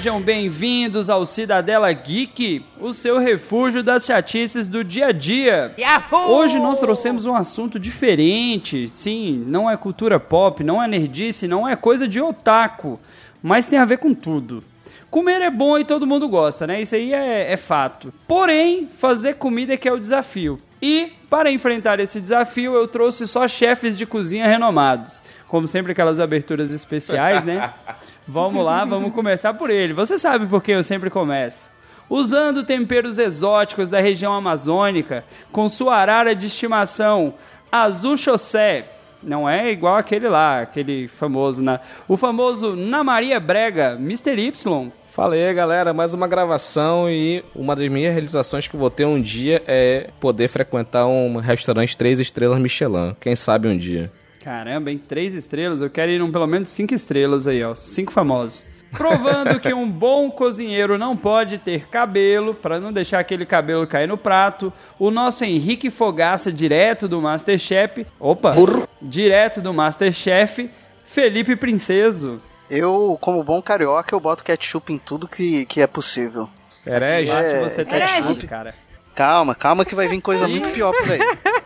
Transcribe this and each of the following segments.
Sejam bem-vindos ao Cidadela Geek, o seu refúgio das chatices do dia a dia. Yahoo! Hoje nós trouxemos um assunto diferente. Sim, não é cultura pop, não é nerdice, não é coisa de otaku, mas tem a ver com tudo. Comer é bom e todo mundo gosta, né? Isso aí é, é fato. Porém, fazer comida é que é o desafio. E, para enfrentar esse desafio, eu trouxe só chefes de cozinha renomados. Como sempre, aquelas aberturas especiais, né? Vamos lá, vamos começar por ele. Você sabe por que eu sempre começo? Usando temperos exóticos da região amazônica, com sua arara de estimação, azul chaussé. Não é igual aquele lá, aquele famoso, na, o famoso Na Maria Brega, Mr. Y. Fala aí, galera, mais uma gravação e uma das minhas realizações que vou ter um dia é poder frequentar um restaurante três estrelas Michelin. Quem sabe um dia. Caramba, em três estrelas, eu quero ir num pelo menos cinco estrelas aí, ó. Cinco famosos. Provando que um bom cozinheiro não pode ter cabelo, para não deixar aquele cabelo cair no prato. O nosso Henrique Fogaça, direto do Masterchef. Opa! Burro. Direto do Masterchef, Felipe Princeso. Eu, como bom carioca, eu boto ketchup em tudo que, que é possível. Herege? É, que você tá herege. ketchup, cara. Calma, calma que vai vir coisa muito pior por aí.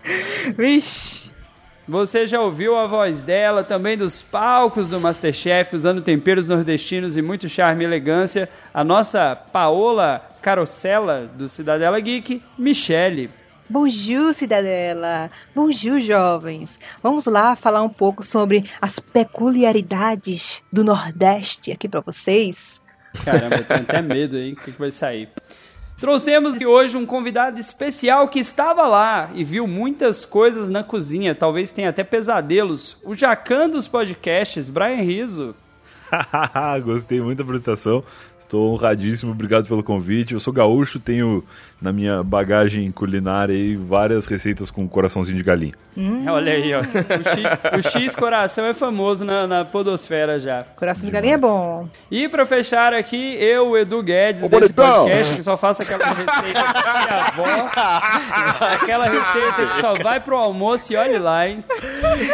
Vixe. Você já ouviu a voz dela também dos palcos do Masterchef, usando temperos nordestinos e muito charme e elegância, a nossa Paola Carosella, do Cidadela Geek, Michele. Bonjour, cidadela. Bonjour, jovens. Vamos lá falar um pouco sobre as peculiaridades do Nordeste aqui pra vocês. Caramba, eu tenho até medo aí, o que, que vai sair. Trouxemos hoje um convidado especial que estava lá e viu muitas coisas na cozinha, talvez tenha até pesadelos. O Jacan dos podcasts, Brian Riso. Gostei muito da apresentação. Estou honradíssimo, obrigado pelo convite. Eu sou gaúcho, tenho na minha bagagem culinária aí várias receitas com coraçãozinho de galinha. Olha aí, ó. O X, o X coração é famoso na, na podosfera já. Coração de galinha é bom. E pra fechar aqui, eu, o Edu Guedes, Ô, desse podcast, que só faço aquela receita que a avó. Aquela receita que só vai pro almoço e olhe lá, hein?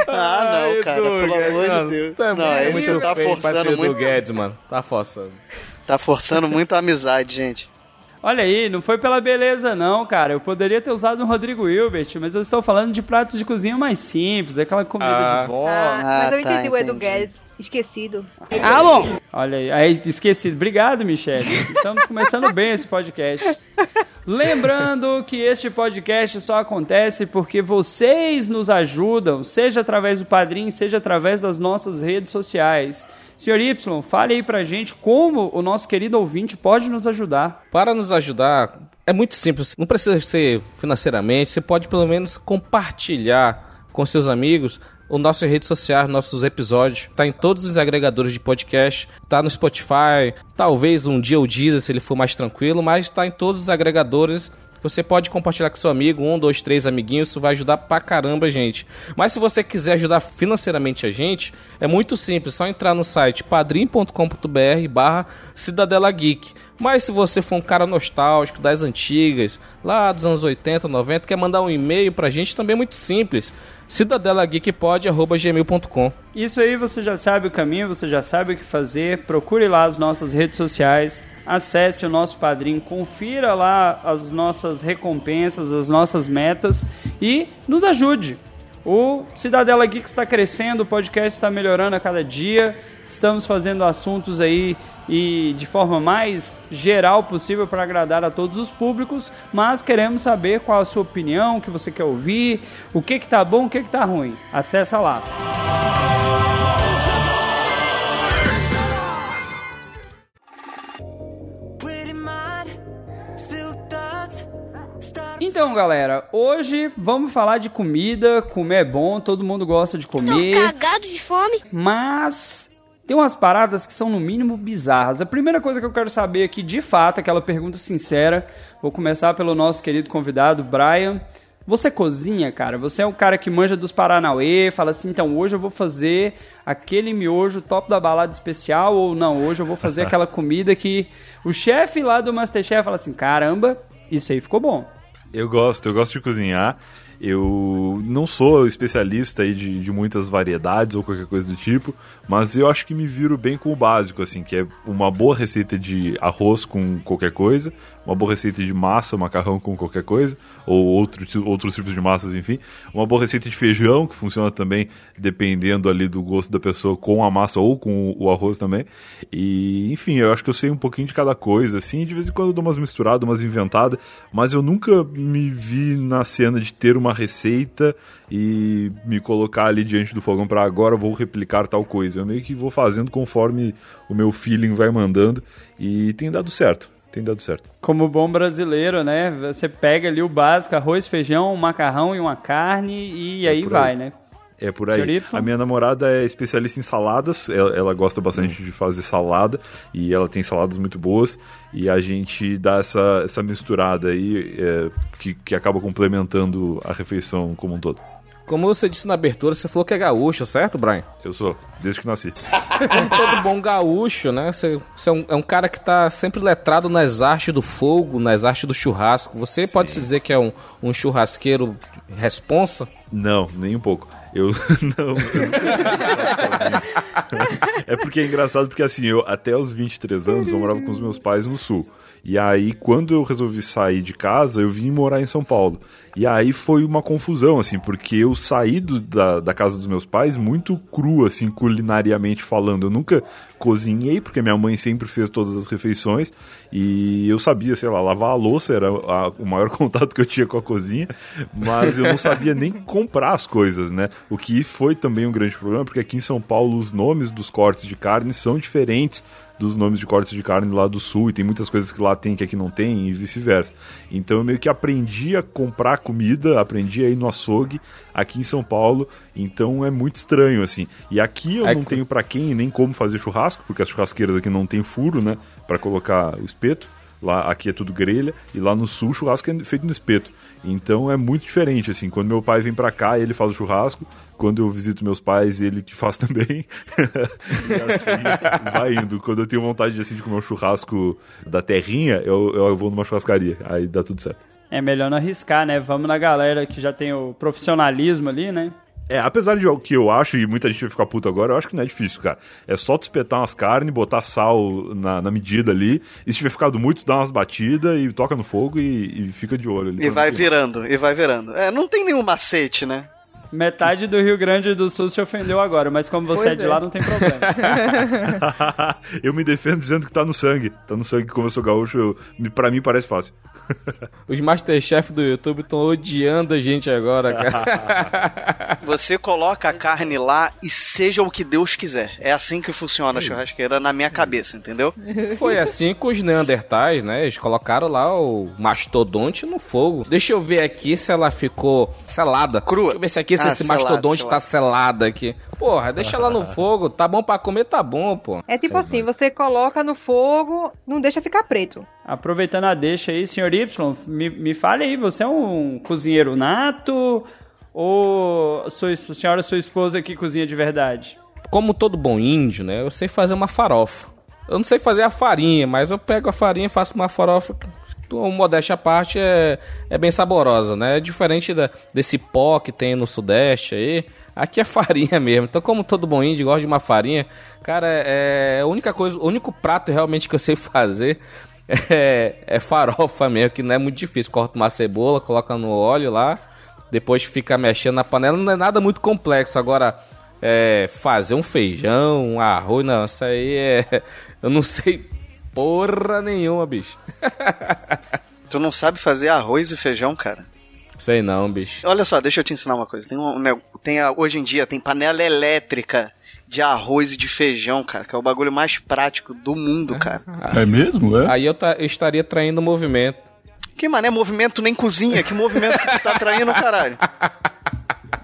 Ah, não, cara, pelo amor de Deus. Não, é muito você tá feio forçando do muito. Guedes, mano. Tá forçando. Tá forçando muito a amizade, gente. Olha aí, não foi pela beleza não, cara. Eu poderia ter usado um Rodrigo Hilbert, mas eu estou falando de pratos de cozinha mais simples, aquela comida Ah. de vó. Ah, mas eu tá, entendi o Edu. Guedes. Esquecido. Olha aí, aí esqueci. Obrigado, Michele. Estamos começando bem esse podcast. Lembrando que este podcast só acontece porque vocês nos ajudam, seja através do Padrim, seja através das nossas redes sociais. Senhor Y, fale aí pra gente como o nosso querido ouvinte pode nos ajudar. Para nos ajudar, é muito simples. Não precisa ser financeiramente. Você pode pelo menos compartilhar com seus amigos o nossas redes sociais, nossos episódios. Tá em todos os agregadores de podcast. Tá no Spotify. Talvez um dia o Deezer, se ele for mais tranquilo. Mas tá em todos os agregadores. Você pode compartilhar com seu amigo, um, dois, três amiguinhos, isso vai ajudar pra caramba, gente. Mas se você quiser ajudar financeiramente a gente, é muito simples, só entrar no site padrim.com.br barra Cidadela Geek. Mas se você for um cara nostálgico das antigas, lá dos anos 80, 90, quer mandar um e-mail pra gente, também é muito simples. cidadelageekpod.gmail.com Isso aí você já sabe o caminho, você já sabe o que fazer. Procure lá as nossas redes sociais, acesse o nosso padrinho, confira lá as nossas recompensas, as nossas metas e nos ajude. O Cidadela Geek está crescendo, o podcast está melhorando a cada dia. Estamos fazendo assuntos aí e de forma mais geral possível para agradar a todos os públicos, mas queremos saber qual a sua opinião, o que você quer ouvir, o que que tá bom, o que que tá ruim. Acessa lá. Então, galera, hoje vamos falar de comida. Comer é bom, todo mundo gosta de comer. Cagado de fome. Mas tem umas paradas que são no mínimo bizarras. A primeira coisa que eu quero saber aqui, de fato, aquela pergunta sincera, vou começar pelo nosso querido convidado, Brian. Você cozinha, cara? Você é um cara que manja dos Paranauê, fala assim, então hoje eu vou fazer aquele miojo top da balada especial, ou não, hoje eu vou fazer aquela comida que o chefe lá do Masterchef fala assim, caramba, isso aí ficou bom. Eu gosto, eu gosto de cozinhar. Eu não sou especialista aí de, de muitas variedades ou qualquer coisa do tipo, mas eu acho que me viro bem com o básico, assim, que é uma boa receita de arroz com qualquer coisa, uma boa receita de massa, macarrão com qualquer coisa, ou outro, outros tipos de massas, enfim. Uma boa receita de feijão, que funciona também dependendo ali do gosto da pessoa, com a massa ou com o arroz também. E, enfim, eu acho que eu sei um pouquinho de cada coisa, assim, de vez em quando eu dou umas misturadas, umas inventadas, mas eu nunca me vi na cena de ter uma receita e me colocar ali diante do fogão para agora vou replicar tal coisa. Eu meio que vou fazendo conforme o meu feeling vai mandando e tem dado certo tem dado certo. Como bom brasileiro, né? Você pega ali o básico, arroz, feijão, um macarrão e uma carne e é aí vai, né? É por aí. A minha namorada é especialista em saladas, ela, ela gosta bastante hum. de fazer salada e ela tem saladas muito boas e a gente dá essa, essa misturada aí é, que, que acaba complementando a refeição como um todo. Como você disse na abertura, você falou que é gaúcho, certo, Brian? Eu sou, desde que nasci. Como todo bom gaúcho, né? Você, você é, um, é, um, cara que tá sempre letrado nas artes do fogo, nas artes do churrasco. Você Sim. pode se dizer que é um, um churrasqueiro responsa? Não, nem um pouco. Eu não. Eu é porque é engraçado, porque assim, eu até os 23 anos eu morava com os meus pais no sul. E aí, quando eu resolvi sair de casa, eu vim morar em São Paulo. E aí foi uma confusão, assim, porque eu saí do, da, da casa dos meus pais muito cru, assim, culinariamente falando. Eu nunca cozinhei, porque minha mãe sempre fez todas as refeições. E eu sabia, sei lá, lavar a louça era a, o maior contato que eu tinha com a cozinha. Mas eu não sabia nem comprar as coisas, né? O que foi também um grande problema, porque aqui em São Paulo os nomes dos cortes de carne são diferentes dos nomes de cortes de carne lá do sul e tem muitas coisas que lá tem que aqui não tem e vice-versa. Então eu meio que aprendi a comprar comida, aprendi a ir no açougue aqui em São Paulo, então é muito estranho assim. E aqui eu é não que... tenho para quem nem como fazer churrasco, porque as churrasqueiras aqui não tem furo, né, para colocar o espeto. Lá aqui é tudo grelha e lá no sul o churrasco é feito no espeto. Então é muito diferente assim. Quando meu pai vem para cá, ele faz o churrasco quando eu visito meus pais, ele que faz também. e assim, vai indo. Quando eu tenho vontade assim, de comer um churrasco da terrinha, eu, eu vou numa churrascaria. Aí dá tudo certo. É melhor não arriscar, né? Vamos na galera que já tem o profissionalismo ali, né? É, apesar de que eu acho, e muita gente vai ficar puta agora, eu acho que não é difícil, cara. É só tu espetar umas carnes, botar sal na, na medida ali, e se tiver ficado muito, dá umas batidas e toca no fogo e, e fica de olho ali. E vai virando, e vai virando. É, não tem nenhum macete, né? Metade do Rio Grande do Sul se ofendeu agora, mas como você é de lá, não tem problema. eu me defendo dizendo que tá no sangue. Tá no sangue, como eu sou gaúcho, eu, pra mim parece fácil. Os Masterchef do YouTube estão odiando a gente agora, cara. Você coloca a carne lá e seja o que Deus quiser. É assim que funciona a churrasqueira na minha cabeça, entendeu? Foi assim com os Neandertais, né? Eles colocaram lá o mastodonte no fogo. Deixa eu ver aqui se ela ficou selada. Crua. Deixa eu ver se aqui se ah, esse selado, mastodonte selado. tá selada aqui. Porra, deixa lá no fogo. Tá bom para comer, tá bom, pô. É tipo é assim, bom. você coloca no fogo, não deixa ficar preto. Aproveitando a deixa aí, senhor Y, me, me fale aí, você é um cozinheiro nato ou sua, a senhora, sua esposa que cozinha de verdade? Como todo bom índio, né, eu sei fazer uma farofa. Eu não sei fazer a farinha, mas eu pego a farinha e faço uma farofa modéstia à parte, é, é bem saborosa, né? É diferente da, desse pó que tem no Sudeste aí. Aqui é farinha mesmo. Então, como todo bom índio gosta de uma farinha, cara, é, é a única coisa, o único prato realmente que eu sei fazer é, é farofa mesmo, que não é muito difícil. Corta uma cebola, coloca no óleo lá, depois fica mexendo na panela. Não é nada muito complexo. Agora, é, fazer um feijão, um arroz, não, isso aí é. Eu não sei porra nenhuma, bicho. tu não sabe fazer arroz e feijão, cara? Sei não, bicho. Olha só, deixa eu te ensinar uma coisa. Tem, um, tem hoje em dia tem panela elétrica de arroz e de feijão, cara, que é o bagulho mais prático do mundo, cara. É mesmo, é? Aí eu, eu estaria traindo movimento. Que mané movimento nem cozinha, que movimento que tu tá traindo, caralho?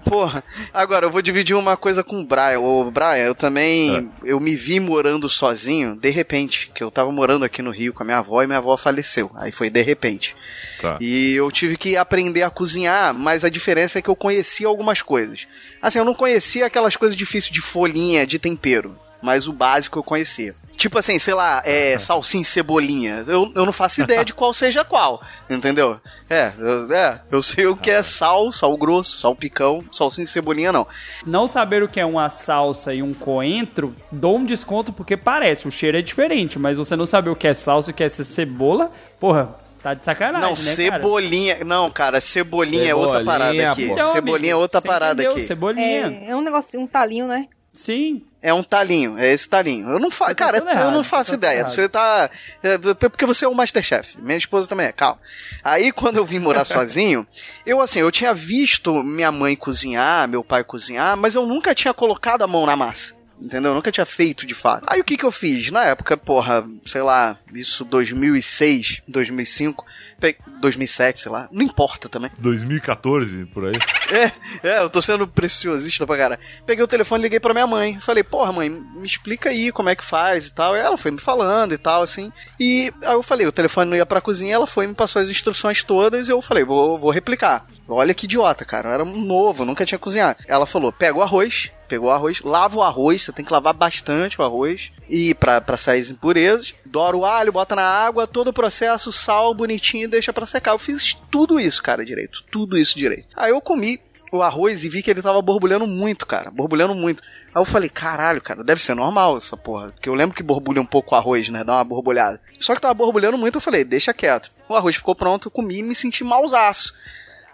Porra. Agora, eu vou dividir uma coisa com o Brian. Ô, Brian, eu também. Eu me vi morando sozinho, de repente. Que eu tava morando aqui no Rio com a minha avó e minha avó faleceu. Aí foi de repente. Tá. E eu tive que aprender a cozinhar, mas a diferença é que eu conhecia algumas coisas. Assim, eu não conhecia aquelas coisas difíceis de folhinha, de tempero. Mas o básico eu conhecia. Tipo assim, sei lá, é, salsinha e cebolinha. Eu, eu não faço ideia de qual seja qual. Entendeu? É, eu, é, eu sei o que é sal, sal grosso, sal picão, salsinha e cebolinha não. Não saber o que é uma salsa e um coentro, dou um desconto porque parece, o cheiro é diferente, mas você não saber o que é salsa e o que é cebola, porra, tá de sacanagem, Não, né, cara? cebolinha. Não, cara, cebolinha, é outra Cebolinha, parada aqui. Então, cebolinha é amigo, outra você parada entendeu, aqui. Cebolinha. É, é um negócio, um talinho, né? Sim. É um talinho, é esse talinho. Eu não faço, tá cara, eu errado, não faço tá ideia. errado. Você tá. é, porque você é o Masterchef. Minha esposa também é, calma. Aí quando eu vim morar sozinho, eu assim, eu tinha visto minha mãe cozinhar, meu pai cozinhar, mas eu nunca tinha colocado a mão na massa. Entendeu? Eu nunca tinha feito de fato. Aí o que que eu fiz? Na época, porra, sei lá, isso 2006, 2005, pe- 2007, sei lá, não importa também. 2014, por aí. É, é, eu tô sendo preciosista pra cara. Peguei o telefone e liguei pra minha mãe. Falei, porra, mãe, me explica aí como é que faz e tal. E ela foi me falando e tal, assim. E aí eu falei, o telefone não ia pra cozinha, ela foi e me passou as instruções todas e eu falei, vou, vou replicar. Olha que idiota, cara. Eu era novo, nunca tinha cozinhado. Ela falou: pega o arroz, pegou o arroz, lava o arroz, você tem que lavar bastante o arroz. E pra, pra sair as impurezas, dora o alho, bota na água, todo o processo, sal bonitinho deixa pra secar. Eu fiz tudo isso, cara, direito. Tudo isso direito. Aí eu comi o arroz e vi que ele tava borbulhando muito, cara. Borbulhando muito. Aí eu falei, caralho, cara, deve ser normal essa porra. Porque eu lembro que borbulha um pouco o arroz, né? Dá uma borbulhada. Só que tava borbulhando muito, eu falei, deixa quieto. O arroz ficou pronto, eu comi e me senti mausaço.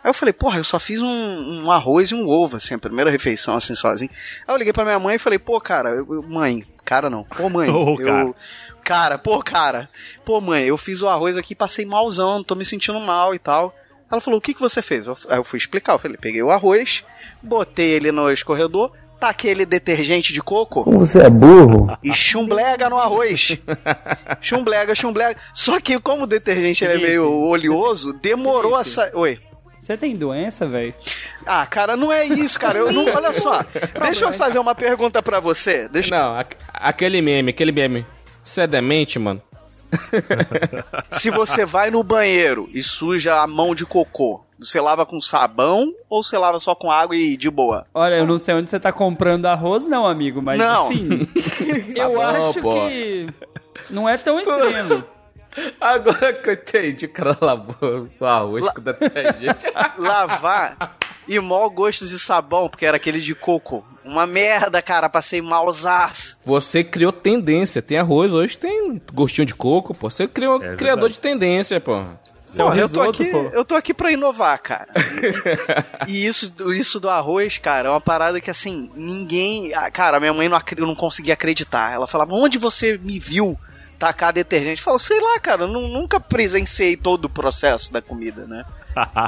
Aí eu falei, porra, eu só fiz um, um arroz e um ovo, assim, a primeira refeição, assim, sozinho. Aí eu liguei pra minha mãe e falei, pô, cara, eu- mãe, cara não, pô, mãe, Ô, eu. cara. Cara, pô, cara, pô, mãe, eu fiz o arroz aqui, passei malzão, tô me sentindo mal e tal. Ela falou, o que que você fez? Eu- Aí eu fui explicar, eu falei, peguei o arroz, botei ele no escorredor, taquei ele detergente de coco Você é burro? e chumblega no arroz. chumblega, chumblega. Só que como o detergente ele é meio oleoso, demorou a sair. Oi. Você tem doença, velho? Ah, cara, não é isso, cara. Eu não, olha só. Deixa eu fazer uma pergunta pra você. Deixa, Não, aqu- aquele meme, aquele meme. Você é demente, mano? Se você vai no banheiro e suja a mão de cocô, você lava com sabão ou você lava só com água e de boa? Olha, eu não sei onde você tá comprando arroz, não, amigo, mas Não. eu Sabão, acho pô. que não é tão extremo. Agora que eu entendi, o cara lavou o arroz com detergente. Lavar e mó gosto de sabão, porque era aquele de coco. Uma merda, cara, passei malzaço. Você criou tendência. Tem arroz, hoje tem gostinho de coco, pô. Você criou É criador de tendência, pô. Seu Porra, eu tô aqui, pô. eu tô aqui pra inovar, cara. e isso, isso do arroz, cara, é uma parada que assim, ninguém. ah, Cara, minha mãe não, não conseguia acreditar. Ela falava, onde você me viu tacar detergente? Falo, sei lá, cara, eu nu- nunca presenciei todo o processo da comida, né?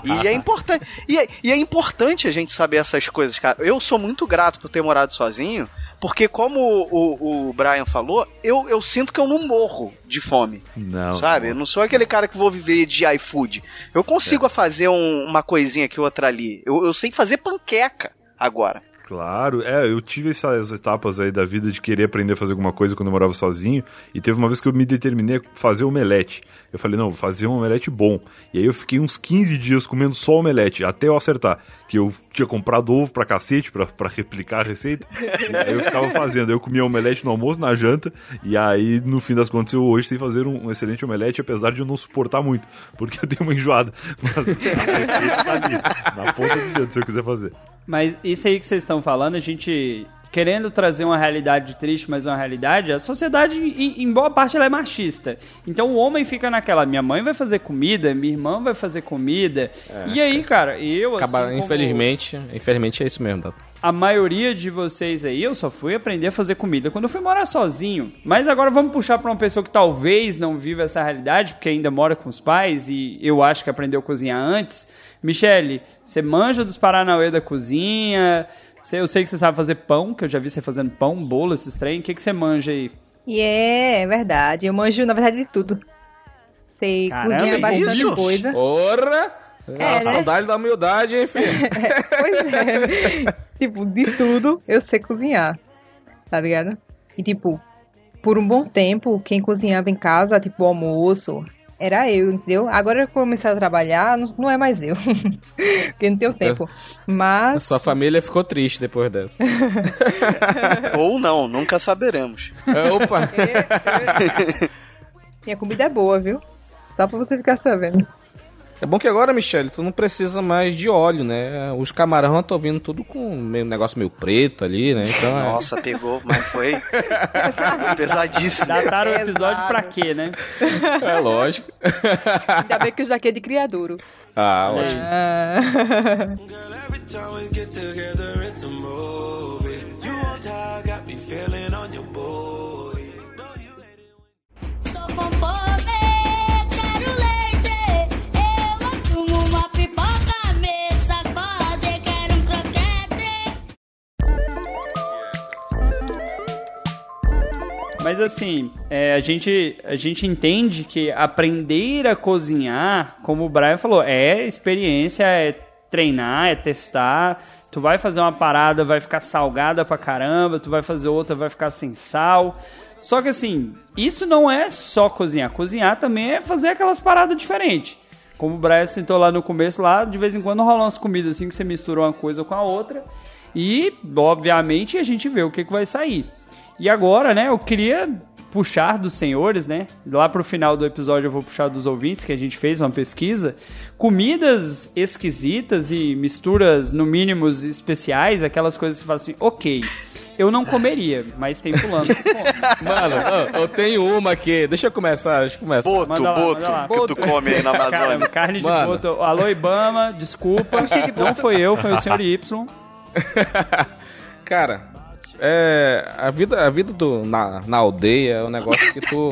E é importante. E é, e é importante a gente saber essas coisas, cara. Eu sou muito grato por ter morado sozinho, porque como o, o Brian falou, eu, eu sinto que eu não morro de fome. Não. Sabe? Eu não sou aquele cara que vou viver de iFood. Eu consigo fazer um- uma coisinha aqui outra ali. Eu, eu sei fazer panqueca agora. Claro, é, eu tive essas etapas aí da vida de querer aprender a fazer alguma coisa quando eu morava sozinho, e teve uma vez que eu me determinei a fazer omelete. Eu falei, não, vou fazer um omelete bom. E aí eu fiquei uns 15 dias comendo só omelete, até eu acertar. Que eu tinha comprado ovo pra cacete, pra, pra replicar a receita, e aí eu ficava fazendo. Eu comia omelete no almoço, na janta, e aí no fim das contas eu hoje sei fazer um, um excelente omelete, apesar de eu não suportar muito, porque eu dei uma enjoada. Mas a receita tá ali, na ponta do dedo, se eu quiser fazer. Mas isso aí que vocês estão falando, a gente querendo trazer uma realidade triste, mas uma realidade, a sociedade, em, em boa parte, ela é machista. Então o homem fica naquela, minha mãe vai fazer comida, minha irmã vai fazer comida. e aí, cara, eu, Acaba, assim, como infelizmente, infelizmente é isso mesmo, Dato. a maioria de vocês aí, eu só fui aprender a fazer comida quando eu fui morar sozinho. Mas agora vamos puxar pra uma pessoa que talvez não viva essa realidade, porque ainda mora com os pais e eu acho que aprendeu a cozinhar antes. Michele, você manja dos Paranauê da cozinha? Eu sei que você sabe fazer pão, que eu já vi você fazendo pão, bolo, esses trem. O que, que você manja aí? E é, é verdade. Eu manjo, na verdade, de tudo. Sei Caramba, cozinhar bastante isso? coisa. Ora! a né? saudade da humildade, hein, filho? Pois é. tipo, de tudo eu sei cozinhar. Tá ligado? E tipo, por um bom tempo, quem cozinhava em casa, tipo, o almoço, era eu, entendeu? Agora que eu comecei a trabalhar, não, não é mais eu. Porque não tenho tempo. A Mas. sua família ficou triste depois dessa. Ou não, nunca saberemos. É, Opa! Minha comida é boa, viu? Só pra você ficar sabendo. É bom que agora, Michele, tu não precisa mais de óleo, né? Os camarão estão vindo tudo com meio, um negócio meio preto ali, né? Então, é- Nossa, pegou, mas foi pesadíssimo. Dataram o episódio Pesado. pra quê, né? é lógico. Ainda bem que o jaquete de criadouro. Ah, ótimo. Ah, Mas assim, é, a, gente, a gente entende que aprender a cozinhar, como o Brian falou, é experiência, é treinar, é testar. Tu vai fazer uma parada, vai ficar salgada pra caramba, tu vai fazer outra, vai ficar sem sal. Só que assim, isso não é só cozinhar. Cozinhar também é fazer aquelas paradas diferentes. Como o Brian sentou lá no começo, lá de vez em quando rolam umas comidas assim que você mistura uma coisa com a outra. E, obviamente, a gente vê o que, que vai sair. E agora, né, eu queria puxar dos senhores, né? Lá pro final do episódio eu vou puxar dos ouvintes, que a gente fez uma pesquisa. Comidas esquisitas e misturas, no mínimo, especiais, aquelas coisas que você fala assim, ok, eu não comeria, mas tem fulano que come. Mano, eu tenho uma aqui. Deixa eu começar, deixa eu começar. Boto, Manda lá, boto, lá. que tu come aí na Caramba, Amazônia. carne de Mano. boto. Alô, Ibama, desculpa. Não foi eu, foi o senhor Y. Cara, é. A vida, a vida do, na, na aldeia é um negócio que tu.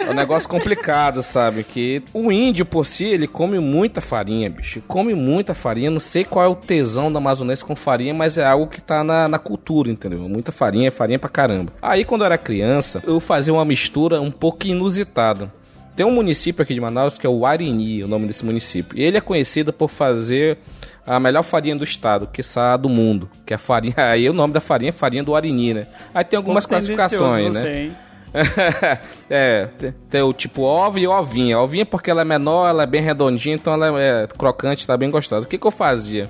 É um negócio complicado, sabe? Que o índio, por si, ele come muita farinha, bicho. Come muita farinha. Não sei qual é o tesão da amazonense com farinha, mas é algo que tá na, na cultura, entendeu? Muita farinha, farinha pra caramba. Aí, quando eu era criança, eu fazia uma mistura um pouco inusitada. Tem um município aqui de Manaus que é o Arini, o nome desse município. E ele é conhecido por fazer a melhor farinha do estado, que a do mundo. Que é a farinha. Aí o nome da farinha é farinha do Arini, né? Aí tem algumas Pouco classificações, né? você, hein? é, tem, tem o tipo ovo e ovinha. Ovinha porque ela é menor, ela é bem redondinha, então ela é crocante, tá bem gostosa. O que, que eu fazia?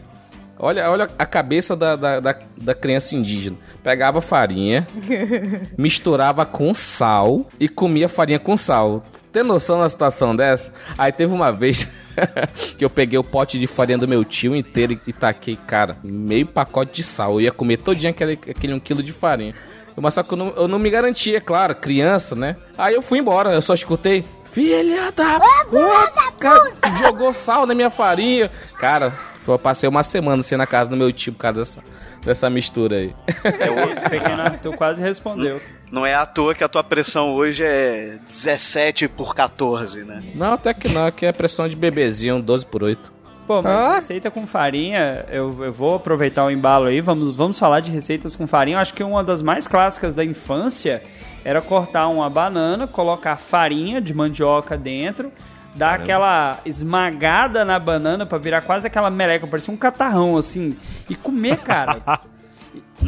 Olha, olha a cabeça da, da, da, da criança indígena. Pegava farinha, misturava com sal e comia farinha com sal. Tem noção na situação dessa? Aí teve uma vez que eu peguei o pote de farinha do meu tio inteiro e, taquei, cara, meio pacote de sal. Eu ia comer todinho aquele, aquele um quilo de farinha. Mas só que eu não, eu não me garantia, claro, criança, né? Aí eu fui embora, eu só escutei. Filha da puta! Cara, jogou sal na minha farinha. Cara, eu passei uma semana sem na casa do meu tio por causa dessa, dessa mistura aí. O pequeno Arthur quase respondeu. Não é à toa que a tua pressão hoje é 17 por 14, né? Não, até que não, aqui é pressão de bebezinho, 12 por 8. Pô, mas Ah. receita com farinha, eu, eu vou aproveitar o embalo aí, vamos, vamos falar de receitas com farinha. Eu acho que uma das mais clássicas da infância era cortar uma banana, colocar farinha de mandioca dentro, dar aquela esmagada na banana pra virar quase aquela meleca, parecia um catarrão assim, e comer, cara.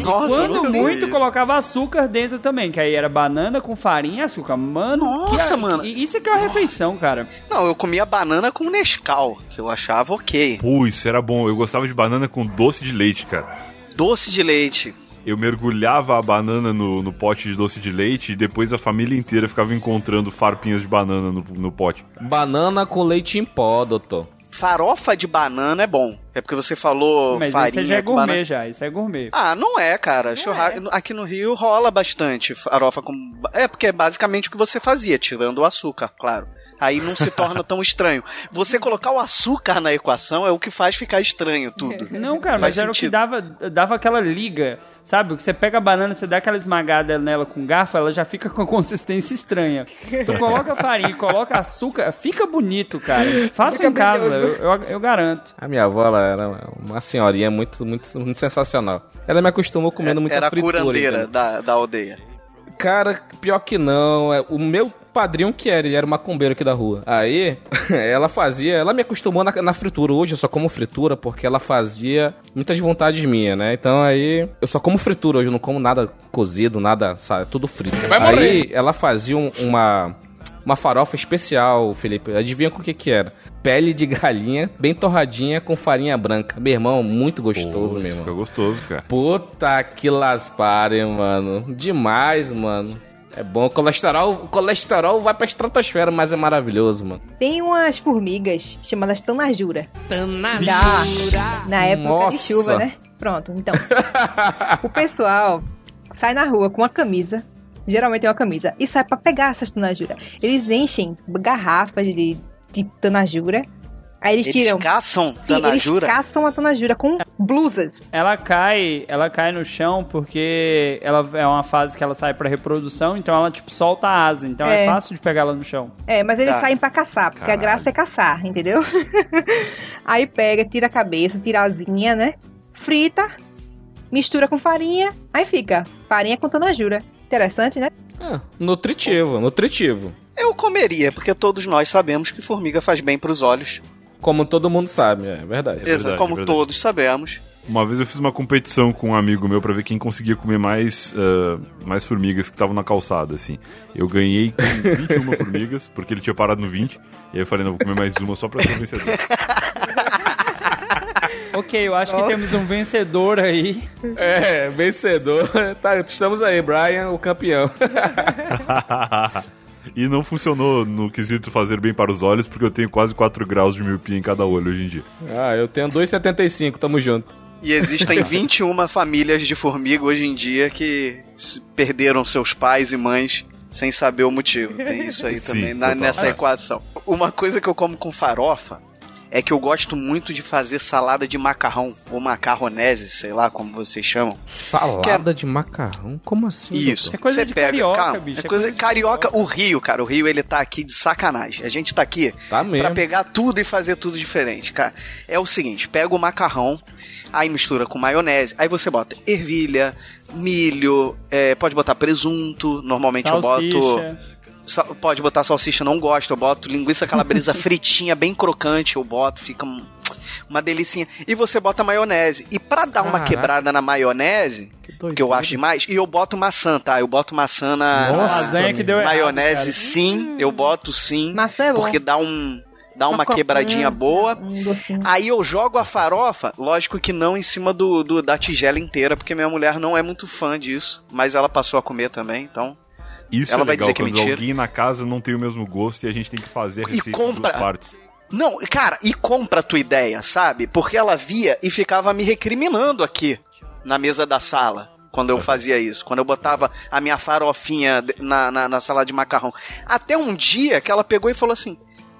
Nossa, Quando muito, isso. colocava açúcar dentro também, que aí era banana com farinha e açúcar. Mano, Nossa, que- mano. Isso é que é uma refeição, cara. Não, eu comia banana com Nescau, que eu achava ok. Pô, isso era bom. Eu gostava de banana com doce de leite, cara. Doce de leite. Eu mergulhava a banana no, no pote de doce de leite e depois a família inteira ficava encontrando farpinhas de banana no, no pote. Banana com leite em pó, doutor. Farofa de banana é bom. É porque você falou Mas farinha isso já é com gourmet banana. já, isso é gourmet. Ah, não é, cara. Churrasco, Aqui no Rio rola bastante farofa com. É, porque é basicamente o que você fazia, tirando o açúcar, claro. Aí não se torna tão estranho. Você colocar o açúcar na equação é o que faz ficar estranho tudo. Não, cara, Faz mas era o que dava, dava aquela liga, sabe? O que você pega a banana, você dá aquela esmagada nela com garfo, ela já fica com consistência estranha. Tu coloca farinha e coloca açúcar, fica bonito, cara. Faça Fica em casa, eu, eu, eu garanto. A minha avó ela era uma senhorinha muito, muito, muito sensacional. Ela me acostumou comendo muita Era a fritura. curandeira entendeu? da, da aldeia. Cara, pior que não. É, O meu padrinho que era, ele era um macumbeiro aqui da rua. Aí, ela fazia, ela me acostumou na, na fritura. Hoje eu só como fritura porque ela fazia muitas vontades minhas, né? Então aí, eu só como fritura hoje, eu não como nada cozido, nada, sabe? Tudo frito. vai aí, morrer. ela fazia um- uma, uma farofa especial, Felipe. Adivinha com o que que era? Pele de galinha, bem torradinha, com farinha branca. Meu irmão, muito gostoso, Pô, meu irmão. Fica gostoso, cara. Puta que laspare, mano. Demais, mano. É bom. Colesterol, o colesterol vai pra estratosfera, mas é maravilhoso, mano. Tem umas formigas chamadas tanajura. Tanajura. Da, na época Nossa. de chuva, né? Pronto, então. o pessoal sai na rua com uma camisa, geralmente é uma camisa, e sai pra pegar essas tanajura. Eles enchem garrafas de, de tanajura. Aí eles, Eles tiram. caçam Sim, tanajura? Eles caçam a tanajura com blusas. Ela cai, ela cai no chão porque ela é uma fase que ela sai pra reprodução, então ela tipo solta a asa, então é, É. fácil de pegar ela no chão. É, mas eles Tá. saem pra caçar, porque Caralho. a graça é caçar, entendeu? Aí pega, tira a cabeça, tira a asinha, né? Frita, mistura com farinha, aí fica farinha com tanajura. Interessante, né? É, nutritivo, nutritivo. Eu comeria, porque todos nós sabemos que formiga faz bem pros olhos. Como todo mundo sabe, é verdade. Exa- verdade, como é verdade. todos sabemos. Uma vez eu fiz uma competição com um amigo meu pra ver quem conseguia comer mais, ah, mais formigas que estavam na calçada, assim. Eu ganhei com 21 formigas, porque ele tinha parado no 20. E aí eu falei, não, vou comer mais uma só pra ser o vencedor. Ok, eu acho que temos um vencedor aí. É, vencedor. Tá, estamos aí, Brian, o campeão. E não funcionou no quesito fazer bem para os olhos, porque eu tenho quase 4 graus de miopia em cada olho hoje em dia. ah, eu tenho 2,75, tamo junto. E existem 21 famílias de formiga hoje em dia que perderam seus pais e mães sem saber o motivo. Tem isso aí Sim, também na- nessa equação. Uma coisa que eu como com farofa é que eu gosto muito de fazer salada de macarrão, ou macarronese, sei lá como vocês chamam. Salada de macarrão? Como assim? Isso. É coisa Você de pega, carioca, calma, bicho, É é coisa coisa de de carioca. O Rio, cara, o Rio ele tá aqui de sacanagem. A gente tá aqui Tá mesmo. pra pegar tudo e fazer tudo diferente, cara. É o seguinte, pega o macarrão, aí mistura com maionese, aí você bota ervilha, milho, é, pode botar presunto, normalmente eu boto... Pode botar salsicha, não gosto. Eu boto linguiça calabresa fritinha, bem crocante. Eu boto, fica um- uma delicinha. E você bota maionese. E pra dar uma Caraca. quebrada na maionese, Que que eu acho demais, e eu boto maçã, tá? Eu boto maçã na Nossa, que deu errado, maionese, cara. sim. Eu boto sim. Maçã é bom. Porque dá um dá uma, Uma quebradinha crocância, boa. Um docinho. Aí eu jogo a farofa, lógico que não em cima do, do- da tigela inteira, porque minha mulher não é muito fã disso, mas ela passou a comer também, então. Isso Ela é vai legal, dizer que é mentira. alguém na casa não tem o mesmo gosto e a gente tem que fazer a E receita compra. em duas partes. Não, cara, e compra a tua ideia, sabe? Porque ela via e ficava me recriminando aqui na mesa da sala. Quando eu fazia isso, quando eu botava a minha farofinha na, na, na sala de macarrão. Até um dia que ela pegou e falou assim: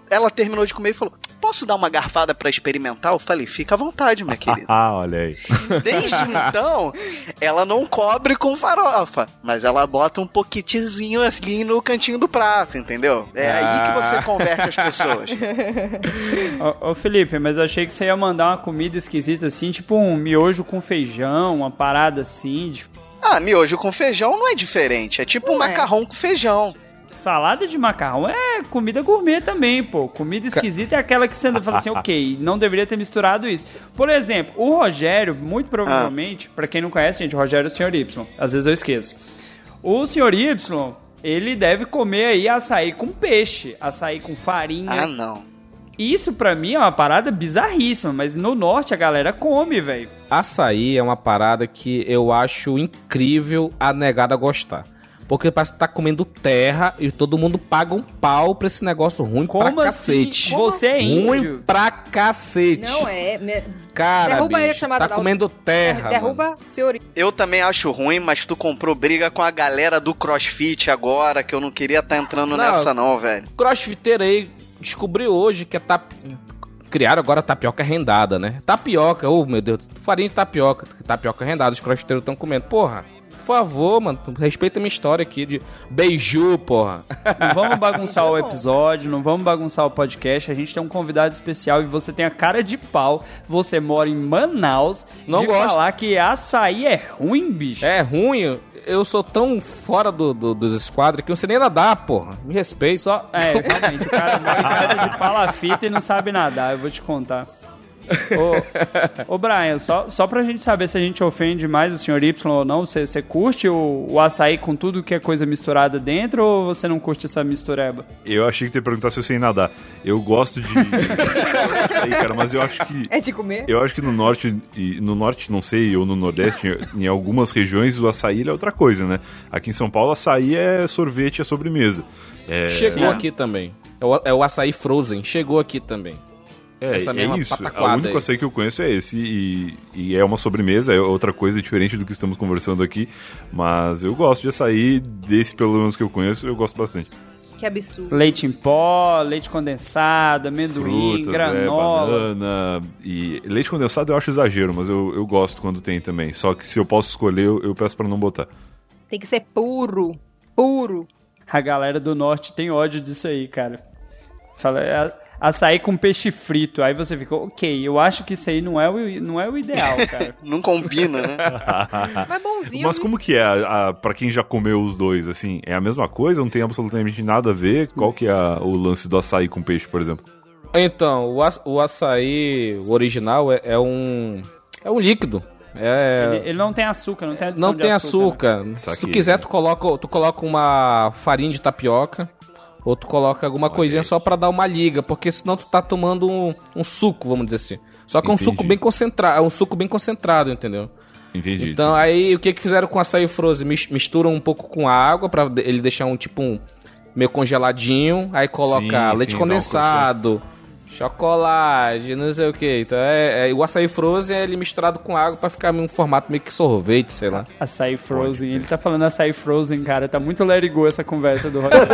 ela terminou de comer e falou: Posso dar uma garfada pra experimentar? Eu falei: Fica à vontade, minha querida. Ah, olha aí. Desde então, ela não cobre com farofa, mas ela bota um poquitezinho assim no cantinho do prato, entendeu? É aí que você converte as pessoas. Ô, ô, Felipe, mas eu achei que você ia mandar uma comida esquisita assim, tipo um miojo com feijão, uma parada assim, de Ah, miojo com feijão não é diferente. É tipo um Ué. macarrão com feijão. Salada de macarrão é comida gourmet também, pô. Comida esquisita é aquela que você fala assim, ok, não deveria ter misturado isso. Por exemplo, o Rogério, muito provavelmente, pra quem não conhece, gente, o Rogério é o Sr. Y. Às vezes eu esqueço. O Sr. Y, ele deve comer aí açaí com peixe, açaí com farinha. Ah, não. Isso pra mim é uma parada bizarríssima, mas no norte a galera come, velho. Açaí é uma parada que eu acho incrível a negada gostar. Porque parece que tá comendo terra e todo mundo paga um pau pra esse negócio ruim Como pra assim? cacete. Você é Ruim índio? pra cacete. Não é. me- Cara, Derruba ele, bicho, chamada tá da- comendo terra, Derruba mano. senhor. Eu também acho ruim, mas tu comprou briga com a galera do CrossFit agora, que eu não queria estar entrando Não. nessa não, velho. Crossfiteiro aí descobriu hoje que é tap... Criaram agora tapioca rendada, né? Tapioca, oh meu Deus, farinha de tapioca, tapioca rendada, os crossfiteiros estão comendo. Porra, por favor, mano, respeita a minha história aqui de beiju, porra. Não vamos bagunçar o episódio, não vamos bagunçar o podcast. A gente tem um convidado especial e você tem a cara de pau. Você mora em Manaus Não de gosto. falar que açaí é ruim, bicho. É ruim. eu sou tão fora do, do- dos esquadros que eu não sei nem nadar, porra. Me respeita. Só, é, realmente, o cara mora em casa de palafita e não sabe nadar, eu vou te contar. Ô, ô Brian, só, só pra gente saber se a gente ofende mais o Sr. Y ou não, você, você curte o, o açaí com tudo que é coisa misturada dentro ou você não curte essa mistureba? Eu achei que tu ia perguntar se eu sei nadar. Eu gosto de. açaí, cara, mas eu acho que. É de comer? Eu acho que no norte, e no norte não sei, ou no nordeste, em algumas regiões o açaí é outra coisa, né? Aqui em São Paulo, açaí é sorvete, é sobremesa. É, Chegou aqui também. É o, é o açaí frozen. Chegou aqui também. É, Essa é isso. O único aí. açaí que eu conheço é esse. E, e é uma sobremesa, é outra coisa diferente do que estamos conversando aqui. Mas eu gosto de açaí, desse pelo menos que eu conheço, eu gosto bastante. Que absurdo. Leite em pó, leite condensado, amendoim, Frutas, é, granola. banana. E leite condensado eu acho exagero, mas eu, eu gosto quando tem também. Só que se eu posso escolher, eu, eu peço pra não botar. Tem que ser puro. Puro. A galera do norte tem ódio disso aí, cara. Fala, é, açaí com peixe frito. Aí você fica, ok, eu acho que isso aí não é o, não é o ideal, cara. Não combina, né? Mas bonzinho. Mas como que é, a, a, pra quem já comeu os dois, assim? É a mesma coisa? Não tem absolutamente nada a ver? Qual que é a- o lance do açaí com peixe, por exemplo? Então, o, aç- o açaí o original é, é um. É um líquido. É. Ele, ele não tem açúcar, não tem adição Não de tem açúcar. açúcar. Se tu quiser, tu coloca, tu coloca uma farinha de tapioca. Ou tu coloca alguma coisinha só pra dar uma liga. Porque senão tu tá tomando um, um suco, vamos dizer assim. Só que é um suco bem concentrado. É um suco bem concentrado, entendeu? Entendi. Então aí o que que fizeram com açaí frozen? Mis- Misturam um pouco com água pra de- ele deixar um tipo um meio congeladinho. Aí coloca Sim, leite sim, condensado, chocolate, não sei o que. Então é, é- o açaí frozen é ele misturado com água pra ficar um formato meio que sorvete, sei lá. Açaí Frozen. Ele tá falando açaí Frozen, cara. Tá muito let go essa conversa do Rogério.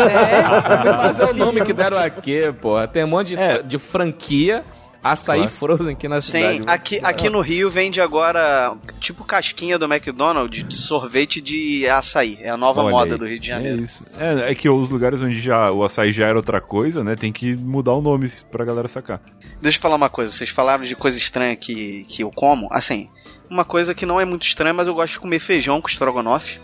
Mas é o nome que deram aqui, porra. Tem um monte de, É. de franquia açaí Claro. frozen aqui na cidade. Sim, aqui, aqui no Rio vende agora tipo casquinha do McDonald's de sorvete de açaí. É a nova Olha moda aí. do Rio de É Janeiro. isso. É, é que os lugares onde já o açaí já era outra coisa, né? Tem que mudar o nome pra galera sacar. Deixa eu falar uma coisa, vocês falaram de coisa estranha que, que eu como. Assim, uma coisa que não é muito estranha, mas eu gosto de comer feijão com estrogonofe.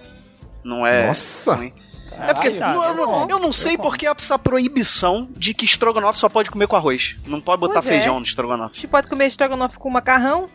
Não é. Nossa! ruim. É porque Ah, tá, eu, não, eu não sei porque há essa proibição de que estrogonofe só pode comer com arroz. Não pode botar Pois é. feijão no A estrogonofe. gente pode comer estrogonofe com macarrão?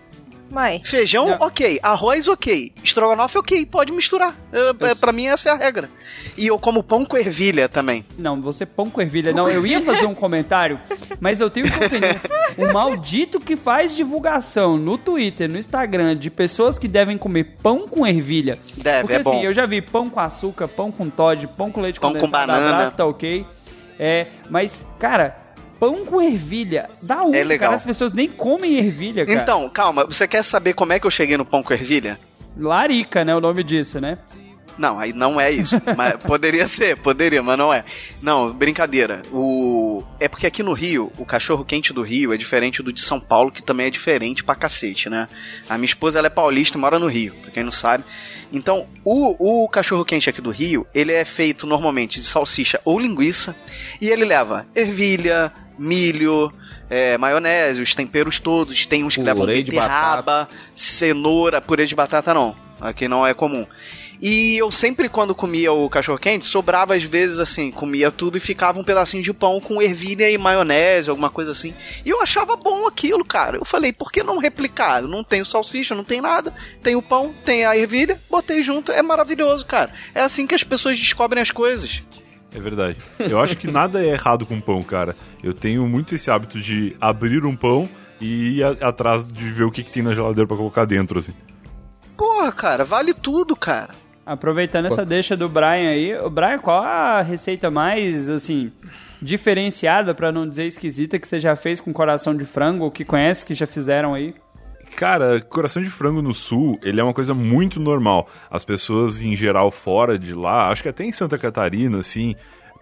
Mas. Feijão, Não. ok. Arroz, ok. Estrogonofe, ok. Pode misturar. É, é, pra mim, essa é a regra. E eu como pão com ervilha também. Não, você pão com ervilha. Não, eu ia fazer um comentário, mas eu tenho que ofender. O maldito que faz divulgação no Twitter, no Instagram, de pessoas que devem comer pão com ervilha. Deve, Porque é assim, bom. eu já vi pão com açúcar, pão com Todd, pão com leite Pão com condensado, banana. abraço, tá ok. É, mas, cara, pão com ervilha, dá um, É legal. cara, as pessoas nem comem ervilha, cara. Então, calma. Você quer saber como é que eu cheguei no pão com ervilha? Larica, né, o nome disso, né? Não, aí não é isso. mas poderia ser, poderia, mas não é. Não, brincadeira. O é porque aqui no Rio, o cachorro quente do Rio é diferente do de São Paulo, que também é diferente pra cacete, né? A minha esposa ela é paulista e mora no Rio, pra quem não sabe. Então, o, o cachorro quente aqui do Rio, ele é feito normalmente de salsicha ou linguiça e ele leva ervilha, milho, é, maionese, os temperos todos. Tem uns que levam Purê de beterraba, cenoura, purê de batata não. Aqui não é comum. E eu sempre, quando comia o cachorro quente, sobrava às vezes assim, comia tudo e ficava um pedacinho de pão com ervilha e maionese, alguma coisa assim. E eu achava bom aquilo, cara. Eu falei, por que não replicar? Eu Não tenho salsicha, não tem nada. Tem o pão, tem a ervilha, botei junto. É maravilhoso, cara. É assim que as pessoas descobrem as coisas. É verdade. Eu acho que nada é errado com pão, cara. Eu tenho muito esse hábito de abrir um pão e ir atrás de ver o que, que tem na geladeira pra colocar dentro, assim. Porra, cara, vale tudo, cara. Aproveitando essa deixa do Brian aí, o Brian, qual a receita mais, assim, diferenciada, pra não dizer esquisita, que você já fez com coração de frango, ou que conhece, que já fizeram aí? Cara, coração de frango no sul, ele é uma coisa muito normal. As pessoas, em geral, fora de lá, acho que até em Santa Catarina, assim,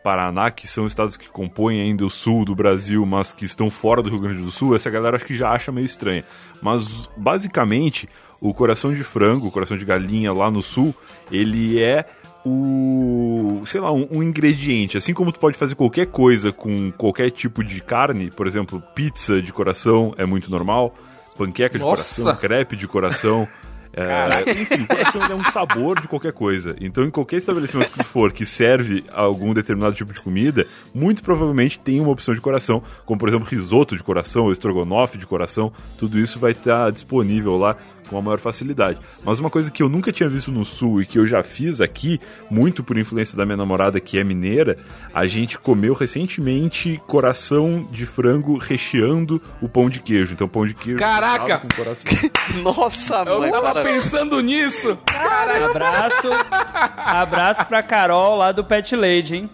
Paraná, que são estados que compõem ainda o sul do Brasil, mas que estão fora do Rio Grande do Sul, essa galera acho que já acha meio estranha. Mas, basicamente, o coração de frango, o coração de galinha lá no sul, ele é o, sei lá, um, um ingrediente. Assim como tu pode fazer qualquer coisa com qualquer tipo de carne, por exemplo, pizza de coração é muito normal, panqueca de Nossa! coração, crepe de coração. É, enfim, o coração é um sabor de qualquer coisa. Então, em qualquer estabelecimento que for que serve algum determinado tipo de comida, muito provavelmente tem uma opção de coração, como por exemplo risoto de coração ou estrogonofe de coração. Tudo isso vai estar disponível lá com a maior facilidade. Mas uma coisa que eu nunca tinha visto no sul e que eu já fiz aqui, muito por influência da minha namorada que é mineira, a gente comeu recentemente coração de frango recheando o pão de queijo. Então pão de queijo Caraca! com coração. Nossa, Eu mãe. tava para- pensando nisso. Abraço, abraço pra Carol lá do Pet Lady, hein?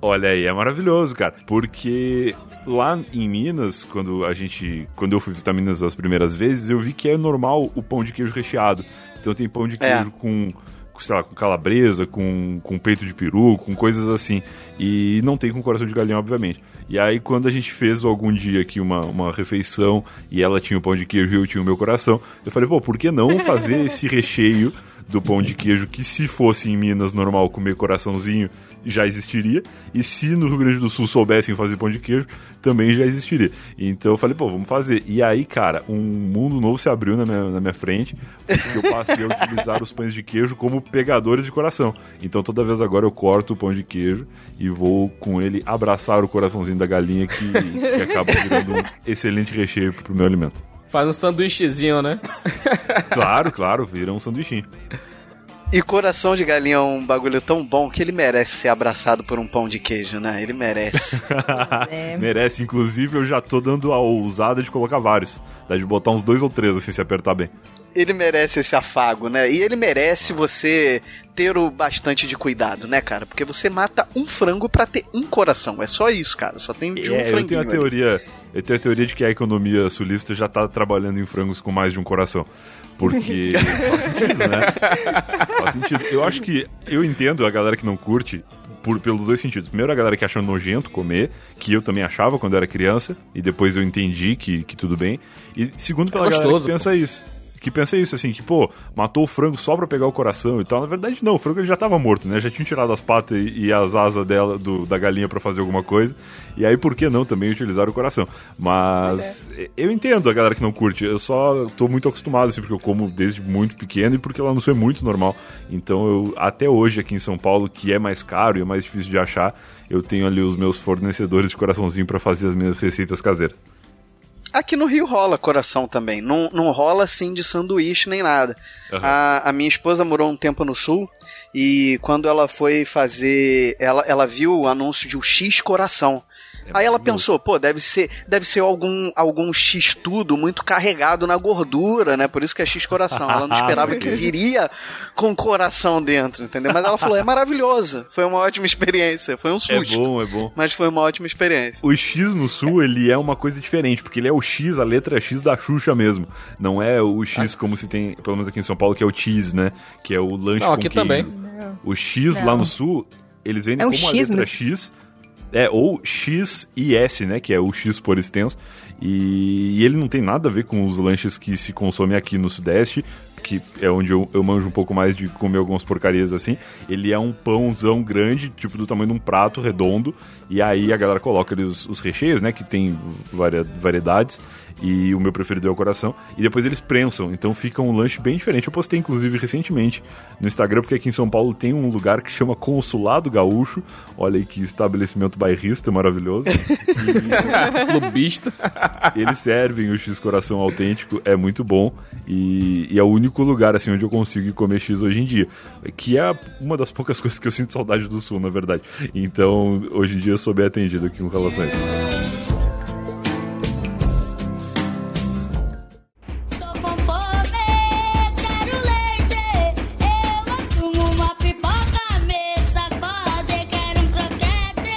Olha aí, é maravilhoso, cara. Porque lá em Minas, quando a gente. Quando eu fui visitar Minas as primeiras vezes, eu vi que é normal o pão de queijo recheado. Então tem pão de É. queijo com. com, Sei lá, com calabresa, com, com peito de peru, com coisas assim. E não tem com coração de galinha, obviamente. E aí, quando a gente fez algum dia aqui uma, uma refeição e ela tinha o pão de queijo e eu tinha o meu coração, eu falei, pô, por que não fazer esse recheio do pão de queijo que se fosse em Minas normal comer coraçãozinho já existiria e se no Rio Grande do Sul soubessem fazer pão de queijo também já existiria. Então eu falei, pô, vamos fazer. E aí, cara, um mundo novo se abriu na minha, na minha frente porque eu passei a utilizar os pães de queijo como pegadores de coração. Então toda vez agora eu corto o pão de queijo e vou com ele abraçar o coraçãozinho da galinha que, que acaba virando um excelente recheio pro meu alimento. Faz um sanduíchezinho, né? Claro, claro, vira um sanduichinho. E coração de galinha é um bagulho tão bom que ele merece ser abraçado por um pão de queijo, né? Ele merece. É. Merece, inclusive eu já tô dando a ousada de colocar vários. Dá de botar uns dois ou três assim se apertar bem. ele merece esse afago, né? E ele merece você ter o bastante de cuidado, né, cara? Porque você mata um frango pra ter um coração. É só isso, cara. Só tem de um É, eu franguinho. tenho a teoria. Eu tenho a teoria de que a economia sulista já tá trabalhando em frangos com mais de um coração. Porque faz sentido, né? Faz sentido. Eu acho que. Eu entendo a galera que não curte por, pelos dois sentidos. Primeiro, a galera que acha nojento comer, que eu também achava quando era criança, e depois eu entendi que, que tudo bem. E segundo, pela É galera gostoso, que pensa isso. Que pensa isso, assim, que, pô, matou o frango só pra pegar o coração e tal. Na verdade, não, o frango ele já tava morto, né? Já tinham tirado as patas e, e as asas dela, do, da galinha pra fazer alguma coisa. E aí, por que não também utilizar o coração? Mas eu entendo a galera que não curte. Eu só tô muito acostumado, assim, porque eu como desde muito pequeno e porque lá no sul é muito normal. Então, eu, até hoje aqui em São Paulo, que é mais caro e é mais difícil de achar, eu tenho ali os meus fornecedores de coraçãozinho pra fazer as minhas receitas caseiras. Aqui no Rio rola coração também. Não, não rola assim de sanduíche nem nada. Aham. A, a minha esposa morou um tempo no sul e quando ela foi fazer. Ela, ela viu o anúncio de um X coração. Aí ela pensou, pô, deve ser, deve ser algum, algum X tudo muito carregado na gordura, né? Por isso que é X coração. Ela não esperava que viria com coração dentro, entendeu? Mas ela falou, é maravilhoso. Foi uma ótima experiência. Foi um É susto. bom, é bom. Mas foi uma ótima experiência. O X no sul, ele é uma coisa diferente, porque ele é o X, a letra é X da Xuxa mesmo. Não é o X como se tem, pelo menos aqui em São Paulo, que é o cheese, né? Que é o lanche Não, com aqui queijo. também. O X lá Não. no sul, eles vendem É um como a X letra mesmo. X. É, ou X e S, né? Que é o X por extenso. E, e ele não tem nada a ver com os lanches que se consomem aqui no Sudeste, que é onde eu, eu manjo um pouco mais de comer algumas porcarias assim. Ele é um pãozão grande, tipo do tamanho de um prato redondo. E aí a galera coloca ali os, os recheios, né? Que tem varia- variedades. E o meu preferido é o coração. E depois eles prensam. Então fica um lanche bem diferente. Eu postei, inclusive, recentemente no Instagram, porque aqui em São Paulo tem um lugar que chama Consulado Gaúcho. Olha aí que estabelecimento bairrista maravilhoso. Clubista. Eles servem o X coração autêntico, é muito bom. E, e é o único lugar assim onde eu consigo comer X hoje em dia. Que é uma das poucas coisas que eu sinto saudade do sul, na verdade. Então, hoje em dia eu sou bem atendido aqui com relação a isso. Tô com fome, quero leite. Eu assumo uma pipoca, me sacode, quero um croquete.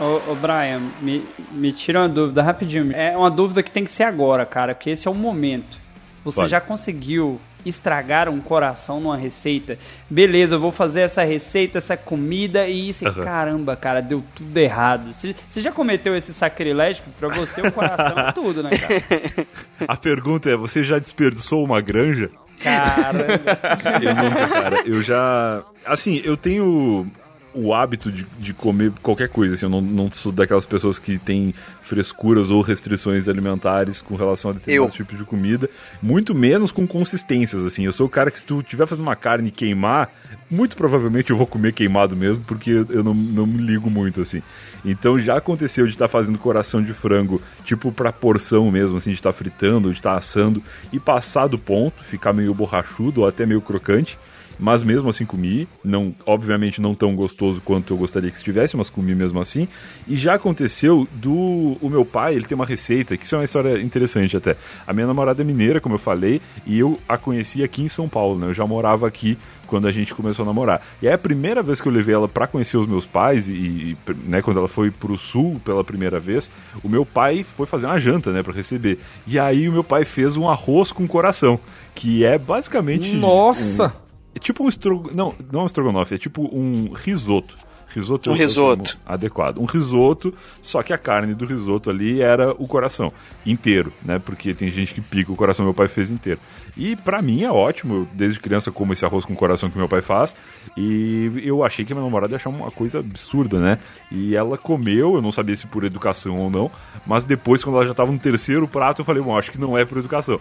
Ô, ô, Brian, me, me tira uma dúvida rapidinho. É uma dúvida que tem que ser agora, cara, porque esse é o momento. Você Pode. já conseguiu estragar um coração numa receita? Beleza, eu vou fazer essa receita, essa comida e isso. Aham. Caramba, cara, deu tudo errado. Você, você já cometeu esse sacrilégio? Pra você, o coração é tudo, né, cara? A pergunta é: você já desperdiçou uma granja? Caramba. Eu nunca, cara. Eu já. Assim, eu tenho o hábito de, de comer qualquer coisa. Assim, eu não, não sou daquelas pessoas que têm frescuras ou restrições alimentares com relação a determinados Eu. tipos de comida. Muito menos com consistências, assim. Eu sou o cara que se tu tiver fazendo uma carne e queimar, muito provavelmente eu vou comer queimado mesmo, porque eu não, não me ligo muito, assim. Então já aconteceu de estar fazendo coração de frango, tipo pra porção mesmo, assim, de estar fritando, de estar assando, e passar do ponto, ficar meio borrachudo ou até meio crocante. Mas mesmo assim comi, não, obviamente não tão gostoso quanto eu gostaria que estivesse, mas comi mesmo assim. E já aconteceu do o meu pai, ele tem uma receita, que isso é uma história interessante até. A minha namorada é mineira, como eu falei, e eu a conheci aqui em São Paulo, né? Eu já morava aqui quando a gente começou a namorar. E aí a primeira vez que eu levei ela pra conhecer os meus pais e, e, né, quando ela foi pro sul pela primeira vez, o meu pai foi fazer uma janta, né, para receber. E aí o meu pai fez um arroz com coração, que é basicamente Nossa! um- é tipo um estrogonofe. Não, não é um estrogonofe, é tipo um risoto. Risoto é Um é risoto. adequado. Um risoto, só que a carne do risoto ali era o coração inteiro, né? Porque tem gente que pica o coração, meu pai fez inteiro. E pra mim é ótimo, desde criança como esse arroz com coração que meu pai faz. E eu achei que minha namorada ia achar uma coisa absurda, né? E ela comeu, eu não sabia se por educação ou não, mas depois, quando ela já tava no terceiro prato, eu falei, bom, acho que não é por educação.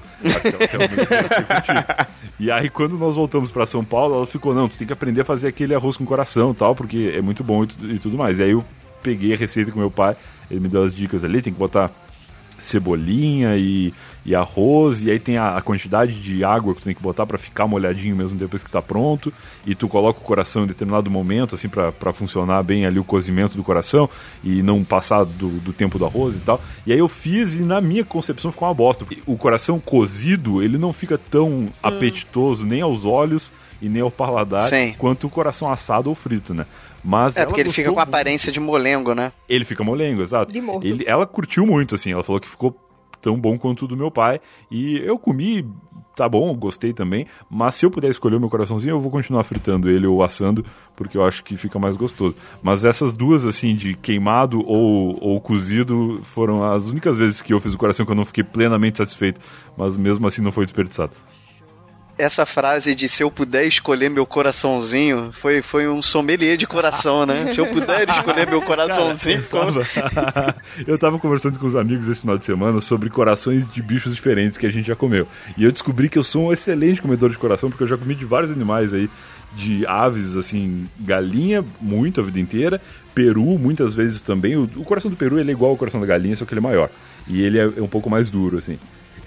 E aí, quando nós voltamos pra São Paulo, ela ficou, não, tu tem que aprender a fazer aquele arroz com coração tal, porque é muito bom e tudo mais. E aí eu peguei a receita com meu pai, ele me deu as dicas ali, tem que botar cebolinha e, e arroz, e aí tem a, a quantidade de água que tu tem que botar pra ficar molhadinho mesmo depois que tá pronto, e tu coloca o coração em determinado momento, assim, pra pra funcionar bem ali o cozimento do coração, e não passar do, do tempo do arroz e tal. E aí eu fiz, e na minha concepção ficou uma bosta, porque o coração cozido, ele não fica tão apetitoso nem aos olhos e nem ao paladar, Sim. quanto o coração assado ou frito, né? Mas É, porque ele fica com a muito. aparência de molengo, né? Ele fica molengo, exato. Ele, ela curtiu muito, assim. Ela falou que ficou tão bom quanto o do meu pai. E eu comi, tá bom, gostei também. Mas se eu puder escolher o meu coraçãozinho, eu vou continuar fritando ele ou assando, porque eu acho que fica mais gostoso. Mas essas duas, assim, de queimado ou, ou cozido, foram as únicas vezes que eu fiz o coração que eu não fiquei plenamente satisfeito. Mas mesmo assim não foi desperdiçado. Essa frase de se eu puder escolher meu coraçãozinho foi, foi um sommelier de coração, né? Se eu puder escolher meu coraçãozinho, ficou- tava, eu tava conversando com os amigos esse final de semana sobre corações de bichos diferentes que a gente já comeu. E eu descobri que eu sou um excelente comedor de coração, porque eu já comi de vários animais aí, de aves, assim, galinha, muito a vida inteira, peru, muitas vezes também. O, o coração do peru ele é igual ao coração da galinha, só que ele é maior. E ele é, é um pouco mais duro, assim.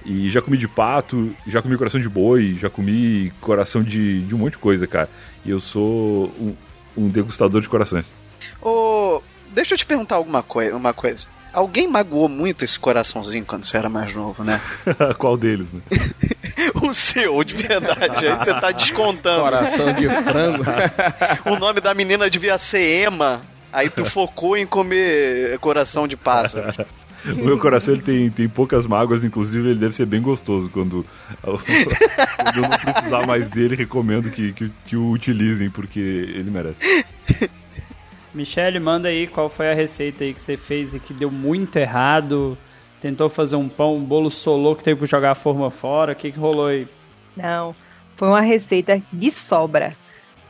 E já comi de pato, já comi coração de boi, já comi coração de, de um monte de coisa, cara. E eu sou um, um degustador de corações. Ô, deixa eu te perguntar alguma coi uma coisa. Alguém magoou muito esse coraçãozinho quando você era mais novo, né? Qual deles, né? o seu, de verdade. Aí você tá descontando. Coração de frango. O nome da menina devia ser Emma. Aí tu focou em comer coração de pássaro. O meu coração ele tem, tem poucas mágoas, inclusive ele deve ser bem gostoso quando, quando eu não precisar mais dele, recomendo que, que, que o utilizem, porque ele merece. Michele, manda aí qual foi a receita aí que você fez e que deu muito errado. Tentou fazer um pão, um bolo solou que teve que jogar a forma fora. O que, que rolou aí? Não, foi uma receita de sobra.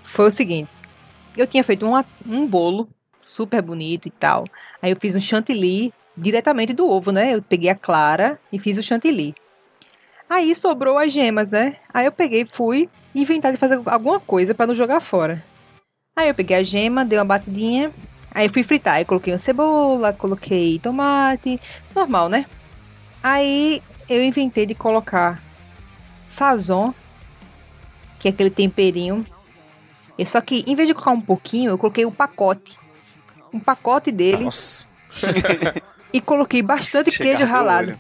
Foi o seguinte, eu tinha feito uma- um bolo super bonito e tal. Aí eu fiz um chantilly diretamente do ovo, né? Eu peguei a clara e fiz o chantilly. Aí sobrou as gemas, né? Aí eu peguei, fui inventar de fazer alguma coisa para não jogar fora. Aí eu peguei a gema, dei uma batidinha, aí fui fritar. Aí coloquei uma cebola, coloquei tomate, normal, né? Aí eu inventei de colocar sazon, que é aquele temperinho. E só que em vez de colocar um pouquinho, eu coloquei um pacote. Um pacote dele Nossa. e coloquei bastante Chegar queijo ralado. olho.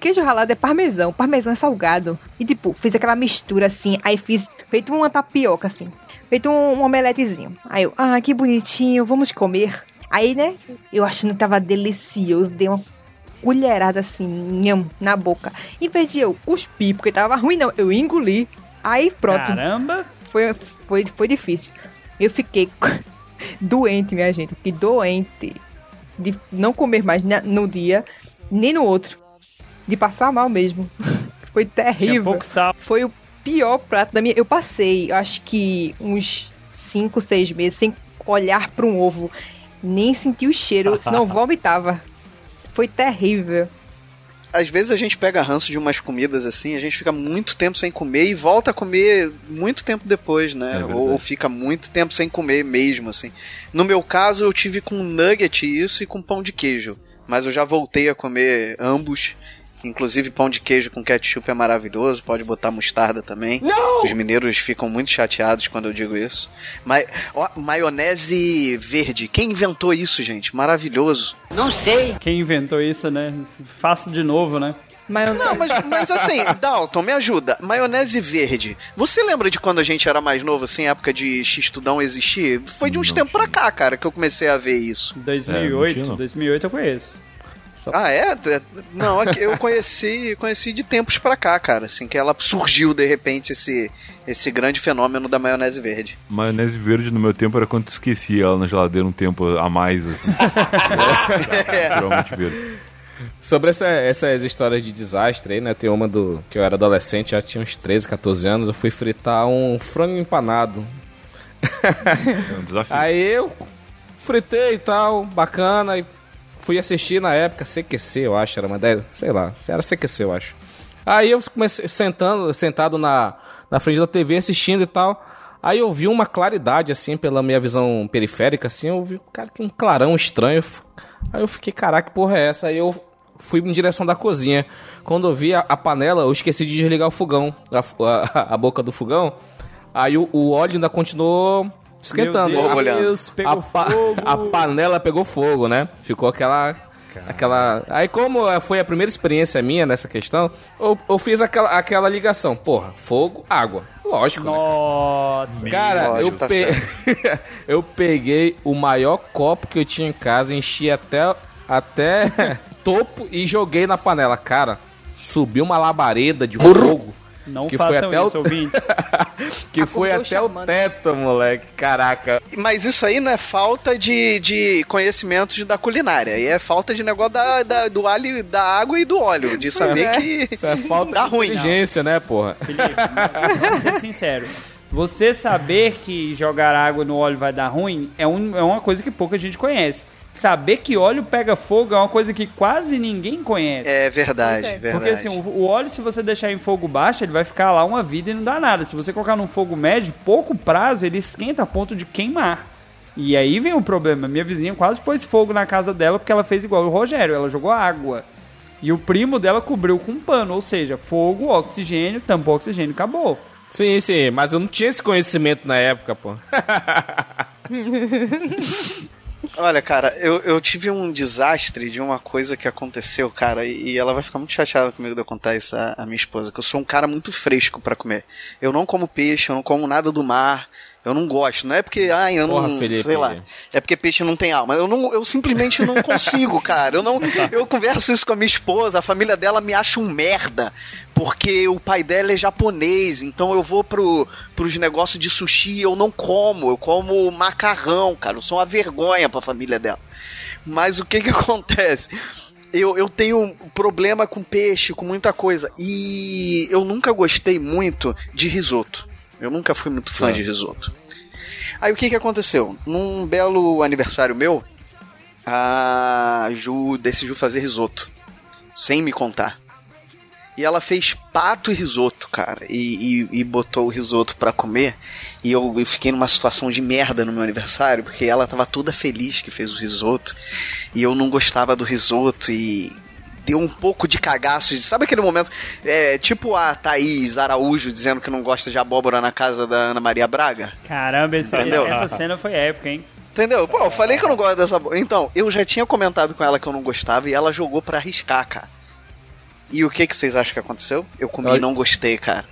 Queijo ralado é parmesão, parmesão é salgado. E tipo, fiz aquela mistura assim, aí fiz feito uma tapioca assim, feito um, um omeletezinho. Aí eu, ah, que bonitinho, vamos comer. Aí, né, eu achando que tava delicioso, dei uma colherada assim, nham, na boca. Em vez de eu cuspir, porque tava ruim não, eu engoli. Aí pronto, Caramba! foi, foi, foi difícil. Eu fiquei doente, minha gente. Fiquei doente de não comer mais no dia, nem no outro. De passar mal mesmo. Foi Tinha terrível. pouco sal. Foi o pior prato da minha. Eu passei, acho que uns 5, 6 meses sem olhar para um ovo, nem sentir o cheiro, senão vomitava. Foi terrível. Às vezes a gente pega ranço de umas comidas assim, a gente fica muito tempo sem comer e volta a comer muito tempo depois, né? É ou, ou fica muito tempo sem comer mesmo, assim. No meu caso, eu tive com nugget isso e com pão de queijo. Mas eu já voltei a comer ambos. Inclusive pão de queijo com ketchup é maravilhoso, pode botar mostarda também. Os mineiros ficam muito chateados quando eu digo isso. Ma ó, maionese verde, quem inventou isso, gente? Maravilhoso. Quem inventou isso, né? Faça de novo, né? Maionese. Não, mas, mas assim, Dalton, me ajuda. Maionese verde. Você lembra de quando a gente era mais novo, assim, época de X-Tudão existir? Foi de uns Não tempos pra cá, cara, que eu comecei a ver isso. 2008, tinha, não. 2008 eu conheço. Ah, é? É, Não, é que eu conheci, conheci de tempos pra cá, cara, assim, que ela surgiu de repente esse, esse grande fenômeno da maionese verde. Maionese verde no meu tempo era quando tu esquecia ela na geladeira um tempo a mais, assim. Geralmente verde. Sobre essa- essas histórias de desastre aí, né? Tem uma do que eu era adolescente, já tinha uns 13, 14 anos, eu fui fritar um frango empanado. É um desafio. Aí eu fritei e tal, bacana, e fui assistir na época CQC, eu acho, era uma ideia, sei lá, era CQC, eu acho. Aí eu comecei sentando, sentado na, na frente da TV assistindo e tal. Aí eu vi uma claridade, assim, pela minha visão periférica, assim, eu vi, cara, um clarão estranho. Aí eu fiquei, caraca, que porra é essa? Aí eu fui em direção da cozinha. Quando eu vi a, a panela, eu esqueci de desligar o fogão, a, a- a boca do fogão. Aí o, o óleo ainda continuou esquentando. Meu Olhando. Deus, pegou a, pa- fogo. a panela pegou fogo, né? Ficou aquela. Aquela. Aí, como foi a primeira experiência minha nessa questão, eu, eu fiz aquela, aquela ligação. Porra, fogo, água. Lógico, né? Nossa. Cara, Lógico, eu, tá pe- eu peguei o maior copo que eu tinha em casa, enchi até, até topo e joguei na panela. Cara, subiu uma labareda de fogo. Não que foi façam até isso, o... ouvintes. que foi até o chamando. teto, moleque. Caraca. Mas isso aí não é falta de, de conhecimentos da culinária, aí é falta de negócio da, da- do alho, da água e do óleo, de saber que Isso é falta Dá de ruim. inteligência, né, porra? Felipe, vamos ser sincero. Você saber que jogar água no óleo vai dar ruim é, um- é uma coisa que pouca gente conhece. Saber que óleo pega fogo é uma coisa que quase ninguém conhece. É verdade, Ok. verdade. Porque assim, o, o óleo, se você deixar em fogo baixo, ele vai ficar lá uma vida e não dá nada. Se você colocar num fogo médio, pouco prazo, ele esquenta a ponto de queimar. E aí vem o problema. Minha vizinha quase pôs fogo na casa dela porque ela fez igual o Rogério, ela jogou água. E o primo dela cobriu com um pano, ou seja, fogo, oxigênio, tampou oxigênio, acabou. Sim, sim, mas eu não tinha esse conhecimento na época, pô. Olha, cara, eu, eu tive um desastre de uma coisa que aconteceu, cara, e, e ela vai ficar muito chateada comigo de eu contar isso à, à minha esposa, que eu sou um cara muito fresco pra comer. Eu não como peixe, eu não como nada do mar. Eu não gosto, não é porque, ai, eu Porra, não, Felipe. sei lá, é porque peixe não tem alma. Eu não, eu simplesmente não consigo, cara. Eu não, eu converso isso com a minha esposa, a família dela me acha um merda, porque o pai dela é japonês, então eu vou pro, pros negócios de sushi eu não como, eu como macarrão, cara. Eu sou uma vergonha pra família dela. Mas o que que acontece? Eu, eu tenho problema com peixe, com muita coisa. E eu nunca gostei muito de risoto. Eu nunca fui muito fã de risoto. Aí o que que aconteceu? Num belo aniversário meu, a Ju decidiu fazer risoto. Sem me contar. E ela fez pato e risoto, cara. E, e, e botou o risoto pra comer. E eu, eu fiquei numa situação de merda no meu aniversário, porque ela tava toda feliz que fez o risoto. E eu não gostava do risoto e deu um pouco de cagaço. Sabe aquele momento? É, tipo a Thaís Araújo dizendo que não gosta de abóbora na casa da Ana Maria Braga. Caramba, esse- Entendeu? essa cena foi épica, hein? Entendeu? Pô, eu falei que eu não gosto dessa. Então, eu já tinha comentado com ela que eu não gostava e ela jogou pra arriscar, cara. E o que que vocês acham que aconteceu? Eu comi e não gostei, cara.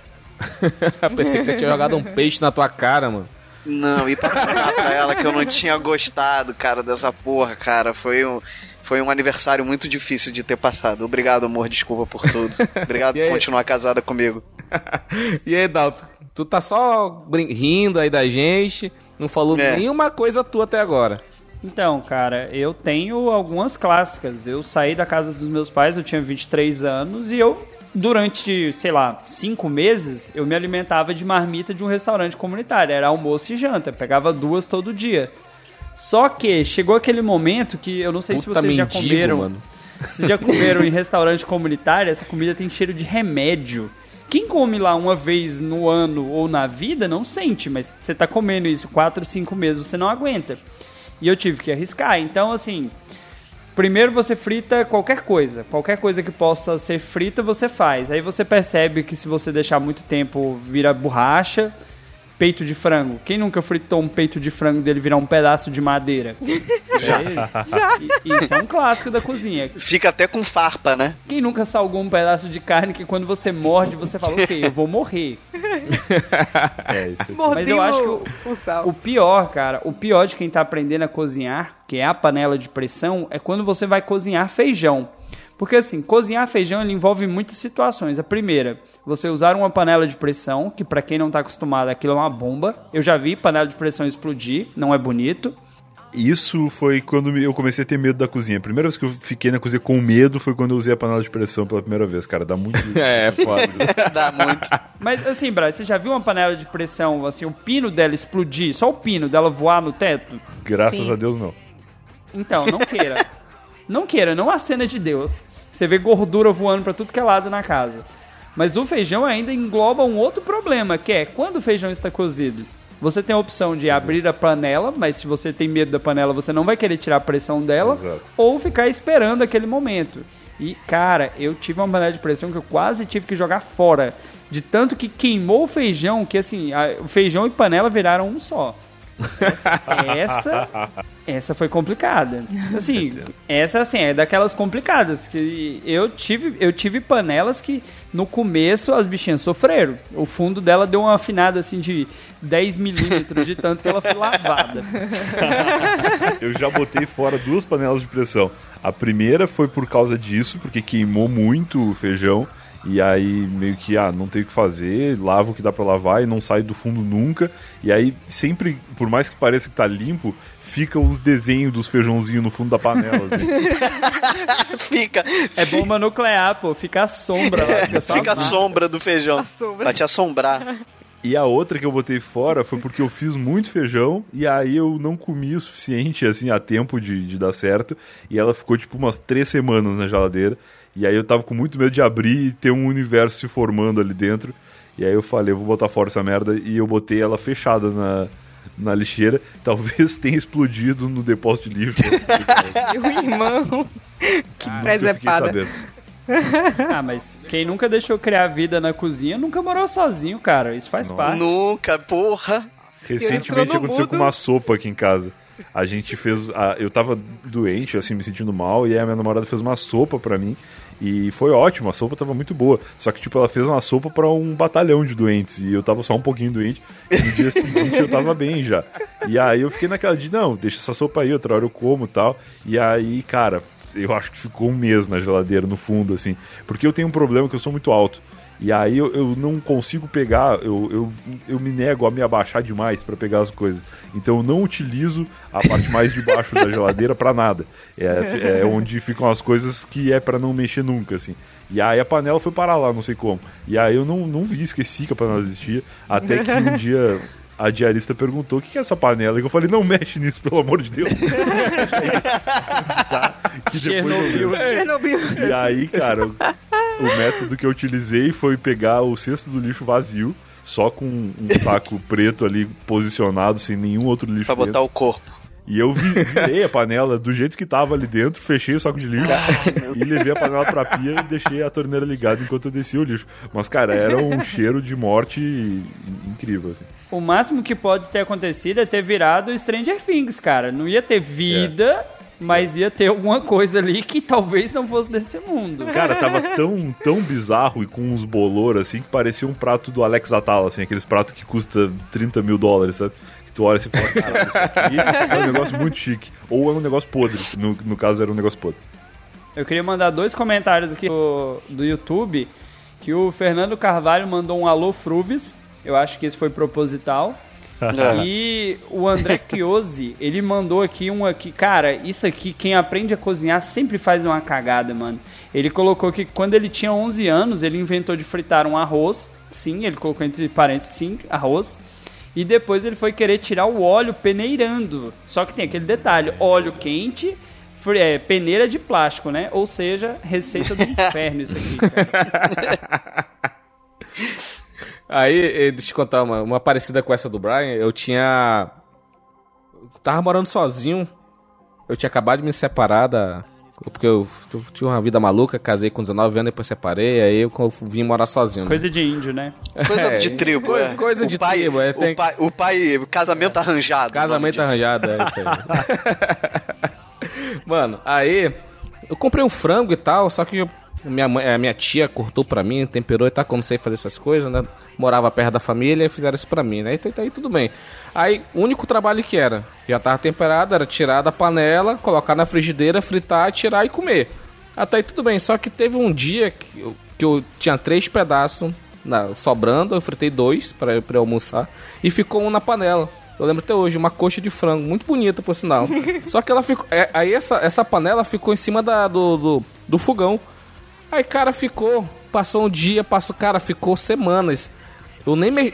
Pensei que eu tinha jogado um peixe na tua cara, mano. Não, e pra falar pra ela que eu não tinha gostado, cara, dessa porra, cara, foi um, foi um aniversário muito difícil de ter passado. Obrigado, amor, desculpa por tudo. Obrigado por continuar casada comigo. E aí, Dalton? Tu tá só rindo aí da gente, não falou É. nenhuma coisa tua até agora. Então, cara, eu tenho algumas clássicas. Eu saí da casa dos meus pais, eu tinha 23 anos e eu, durante, sei lá, cinco meses, eu me alimentava de marmita de um restaurante comunitário. Era almoço e janta, pegava duas todo dia. Só que chegou aquele momento que eu não sei se Puta vocês já mendigo, comeram. mano. Vocês já comeram em restaurante comunitário? Essa comida tem cheiro de remédio. Quem come lá uma vez no ano ou na vida não sente, mas você tá comendo isso quatro, cinco meses, você não aguenta. E eu tive que arriscar. Então, assim, primeiro você frita qualquer coisa. Qualquer coisa que possa ser frita, você faz. Aí você percebe que se você deixar muito tempo, vira borracha. Peito de frango. Quem nunca fritou um peito de frango dele virar um pedaço de madeira? Já. Isso é um clássico da cozinha. Fica até com farpa, né? Quem nunca salgou um pedaço de carne que quando você morde, você fala, ok, eu vou morrer. É, isso aqui. Mas eu acho que o, o pior, cara, o pior de quem tá aprendendo a cozinhar, que é a panela de pressão, é quando você vai cozinhar feijão. Porque assim, cozinhar feijão ele envolve muitas situações. A primeira, você usar uma panela de pressão, que pra quem não tá acostumado, aquilo é uma bomba. Eu já vi panela de pressão explodir, não é bonito. Isso foi quando eu comecei a ter medo da cozinha. A primeira vez que eu fiquei na cozinha com medo foi quando eu usei a panela de pressão pela primeira vez, cara. Dá muito. É, foda. Dá muito. Mas assim, Braz, você já viu uma panela de pressão, assim, o pino dela explodir, só o pino dela voar no teto? Graças Sim. a Deus, não. Então, não queira. não queira, não a cena de Deus. Você vê gordura voando pra tudo que é lado na casa. Mas o feijão ainda engloba um outro problema, que é quando o feijão está cozido. Você tem a opção de abrir a panela, mas se você tem medo da panela, você não vai querer tirar a pressão dela, Exato. ou ficar esperando aquele momento. E, cara, eu tive uma panela de pressão que eu quase tive que jogar fora. De tanto que queimou o feijão, que assim, a- o feijão e panela viraram um só. Essa, essa, essa foi complicada. Assim, essa assim, é daquelas complicadas que eu tive, eu tive panelas que no começo as bichinhas sofreram. O fundo dela deu uma afinada assim de 10 milímetros de tanto que ela foi lavada. Eu já botei fora duas panelas de pressão. A primeira foi por causa disso, porque queimou muito o feijão. E aí meio que, ah, não tem o que fazer, lava o que dá pra lavar e não sai do fundo nunca. E aí sempre, por mais que pareça que tá limpo, fica os desenhos dos feijãozinhos no fundo da panela. Assim. Fica. É bomba nuclear, pô, fica a sombra lá, fica Fica a sombra do feijão. A sombra. Pra te assombrar. E a outra que eu botei fora foi porque eu fiz muito feijão e aí eu não comi o suficiente, assim, a tempo de, de dar certo. E ela ficou, tipo, umas três semanas na geladeira. E aí eu tava com muito medo de abrir e ter um universo se formando ali dentro. E aí eu falei, eu vou botar fora essa merda. E eu botei ela fechada na, na lixeira. Talvez tenha explodido no depósito de lixo. Meu irmão. Que Eu fiquei presepada. Ah, mas quem nunca deixou criar vida na cozinha nunca morou sozinho, cara. Isso faz parte. Nunca, porra. Recentemente aconteceu mudo. com uma sopa aqui em casa. A gente fez. a- eu tava doente, assim, me sentindo mal, e aí a minha namorada fez uma sopa pra mim. E foi ótimo, a sopa tava muito boa. Só que, tipo, ela fez uma sopa pra um batalhão de doentes. E eu tava só um pouquinho doente. E no dia seguinte eu tava bem já. E aí eu fiquei naquela de, não, deixa essa sopa aí, outra hora eu como tal. E aí, cara, eu acho que ficou um mês na geladeira, no fundo, assim. Porque eu tenho um problema que eu sou muito alto. E aí eu, eu não consigo pegar, eu, eu, eu me nego a me abaixar demais pra pegar as coisas. Então eu não utilizo a parte mais de baixo da geladeira pra nada. É, é onde ficam as coisas que é pra não mexer nunca, assim. E aí a panela foi parar lá, não sei como. E aí eu não, não vi, esqueci que a panela existia. Até que um dia a diarista perguntou o que é essa panela. E eu falei, não mexe nisso, pelo amor de Deus. Tá? Que depois eu Chernobyl. lembro. Chernobyl. E aí, cara, o, método que eu utilizei foi pegar o cesto do lixo vazio, só com um saco preto ali posicionado, sem nenhum outro lixo Pra botar dentro. o corpo. E eu vi- virei a panela do jeito que tava ali dentro, fechei o saco de lixo e levei a panela pra pia e deixei a torneira ligada enquanto eu descia o lixo. Mas, cara, era um cheiro de morte incrível, assim. O máximo que pode ter acontecido é ter virado Stranger Things, cara. Não ia ter vida, mas ia ter alguma coisa ali que talvez não fosse desse mundo. Cara, tava tão, tão bizarro e com uns bolor assim que parecia um prato do Alex Atala, assim, aqueles pratos que custa 30 mil dólares, sabe? Que tu olha e fala, isso aqui é um negócio muito chique. Ou é um negócio podre. No, no caso, era um negócio podre. Eu queria mandar dois comentários aqui do, do YouTube. Que o Fernando Carvalho mandou um alô Fruves. Eu acho que esse foi proposital. E o André Chiosi, ele mandou aqui um aqui. Cara, isso aqui, quem aprende a cozinhar sempre faz uma cagada, mano. Ele colocou que quando ele tinha 11 anos, ele inventou de fritar um arroz. Sim, ele colocou entre parênteses, sim, arroz. E depois ele foi querer tirar o óleo peneirando. Só que tem aquele detalhe: óleo quente, é, peneira de plástico, né? Ou seja, receita do inferno isso aqui. Aí, eh, deixa eu te contar uma, uma parecida com essa do Brian. Eu tinha. eu Tava morando sozinho. Eu tinha acabado de me separar da. Porque eu tinha uma vida maluca, casei com 19 anos, depois separei, aí eu vim morar sozinho. né? Coisa de índio, né? Coisa É, de tribo, coi- é. coisa de pai- tribo, é, o tem- pai, o pai, casamento arranjado. Casamento arranjado, é isso aí. Mano, aí eu comprei um frango e tal, só que minha, mãe, a minha tia cortou pra mim, temperou e tal, como sei fazer essas coisas, né? Morava perto da família e fizeram isso pra mim, né? E aí tudo bem. Aí, o único trabalho que era, já tava temperado, era tirar da panela, colocar na frigideira, fritar, tirar e comer. Até aí tudo bem, só que teve um dia que eu, que eu tinha três pedaços na- sobrando, eu fritei dois eu almoçar, e ficou um na panela. Eu lembro até hoje, uma coxa de frango, muito bonita por sinal. Só que ela ficou. é, aí essa, essa panela ficou em cima da, do, do, do fogão. Aí, cara, ficou. Passou um dia, passou. Cara, ficou semanas. Eu nem me,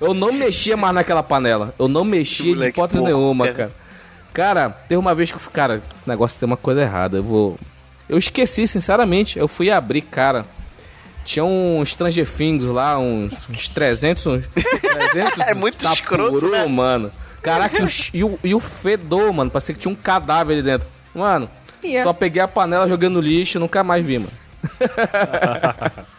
eu, não mexia mais naquela panela. Eu não mexia de hipótese porco, nenhuma, cara. cara. Cara, teve uma vez que eu fui, cara, esse negócio tem uma coisa errada. Eu vou. Eu esqueci, sinceramente. Eu fui abrir, cara. Tinha uns Stranger Things lá, uns, uns 300. uns 300 É muito escroto, tapuru, né? mano. Caraca, e o, e, o, e o fedor, mano. Parecia que tinha um cadáver ali dentro. Mano, Yeah. só peguei a panela, joguei no lixo nunca mais vi, mano.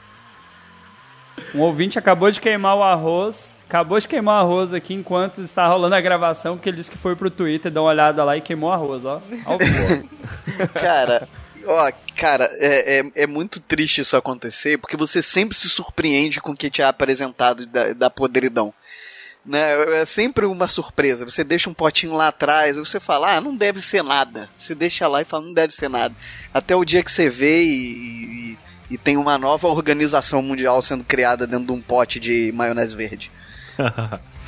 Um ouvinte acabou de queimar o arroz. Acabou de queimar o arroz aqui enquanto está rolando a gravação, porque ele disse que foi pro Twitter, dá uma olhada lá e queimou o arroz, ó. Cara, ó, cara, é, é, é muito triste isso acontecer, porque você sempre se surpreende com o que te é apresentado da, da podridão. Né? É sempre uma surpresa. Você deixa um potinho lá atrás, aí você fala, ah, não deve ser nada. Você deixa lá e fala, não deve ser nada. Até o dia que você vê e, e, e tem uma nova organização mundial sendo criada dentro de um pote de maionese verde.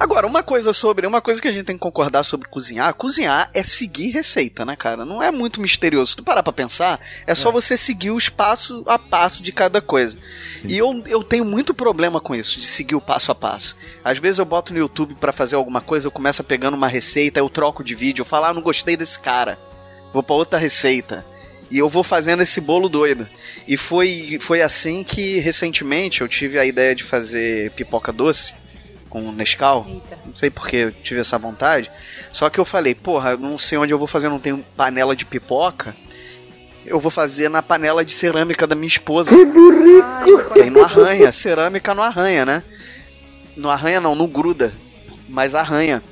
Agora, uma coisa sobre. Uma coisa que a gente tem que concordar sobre cozinhar: cozinhar é seguir receita, né, cara? Não é muito misterioso. Se tu parar pra pensar, é só você seguir os passo a passo de cada coisa. E eu, eu tenho muito problema com isso, de seguir o passo a passo. Às vezes eu boto no YouTube pra fazer alguma coisa, eu começo pegando uma receita, eu troco de vídeo, eu falo, ah, não gostei desse cara. Vou pra outra receita. E eu vou fazendo esse bolo doido. E foi, foi assim que recentemente eu tive a ideia de fazer pipoca doce com Nescau. Não sei porque eu tive essa vontade. Só que eu falei, porra, eu não sei onde eu vou fazer, não tenho panela de pipoca. Eu vou fazer na panela de cerâmica da minha esposa. Que aí não arranha. Cerâmica não arranha, né? Não arranha não, não gruda. Mas arranha.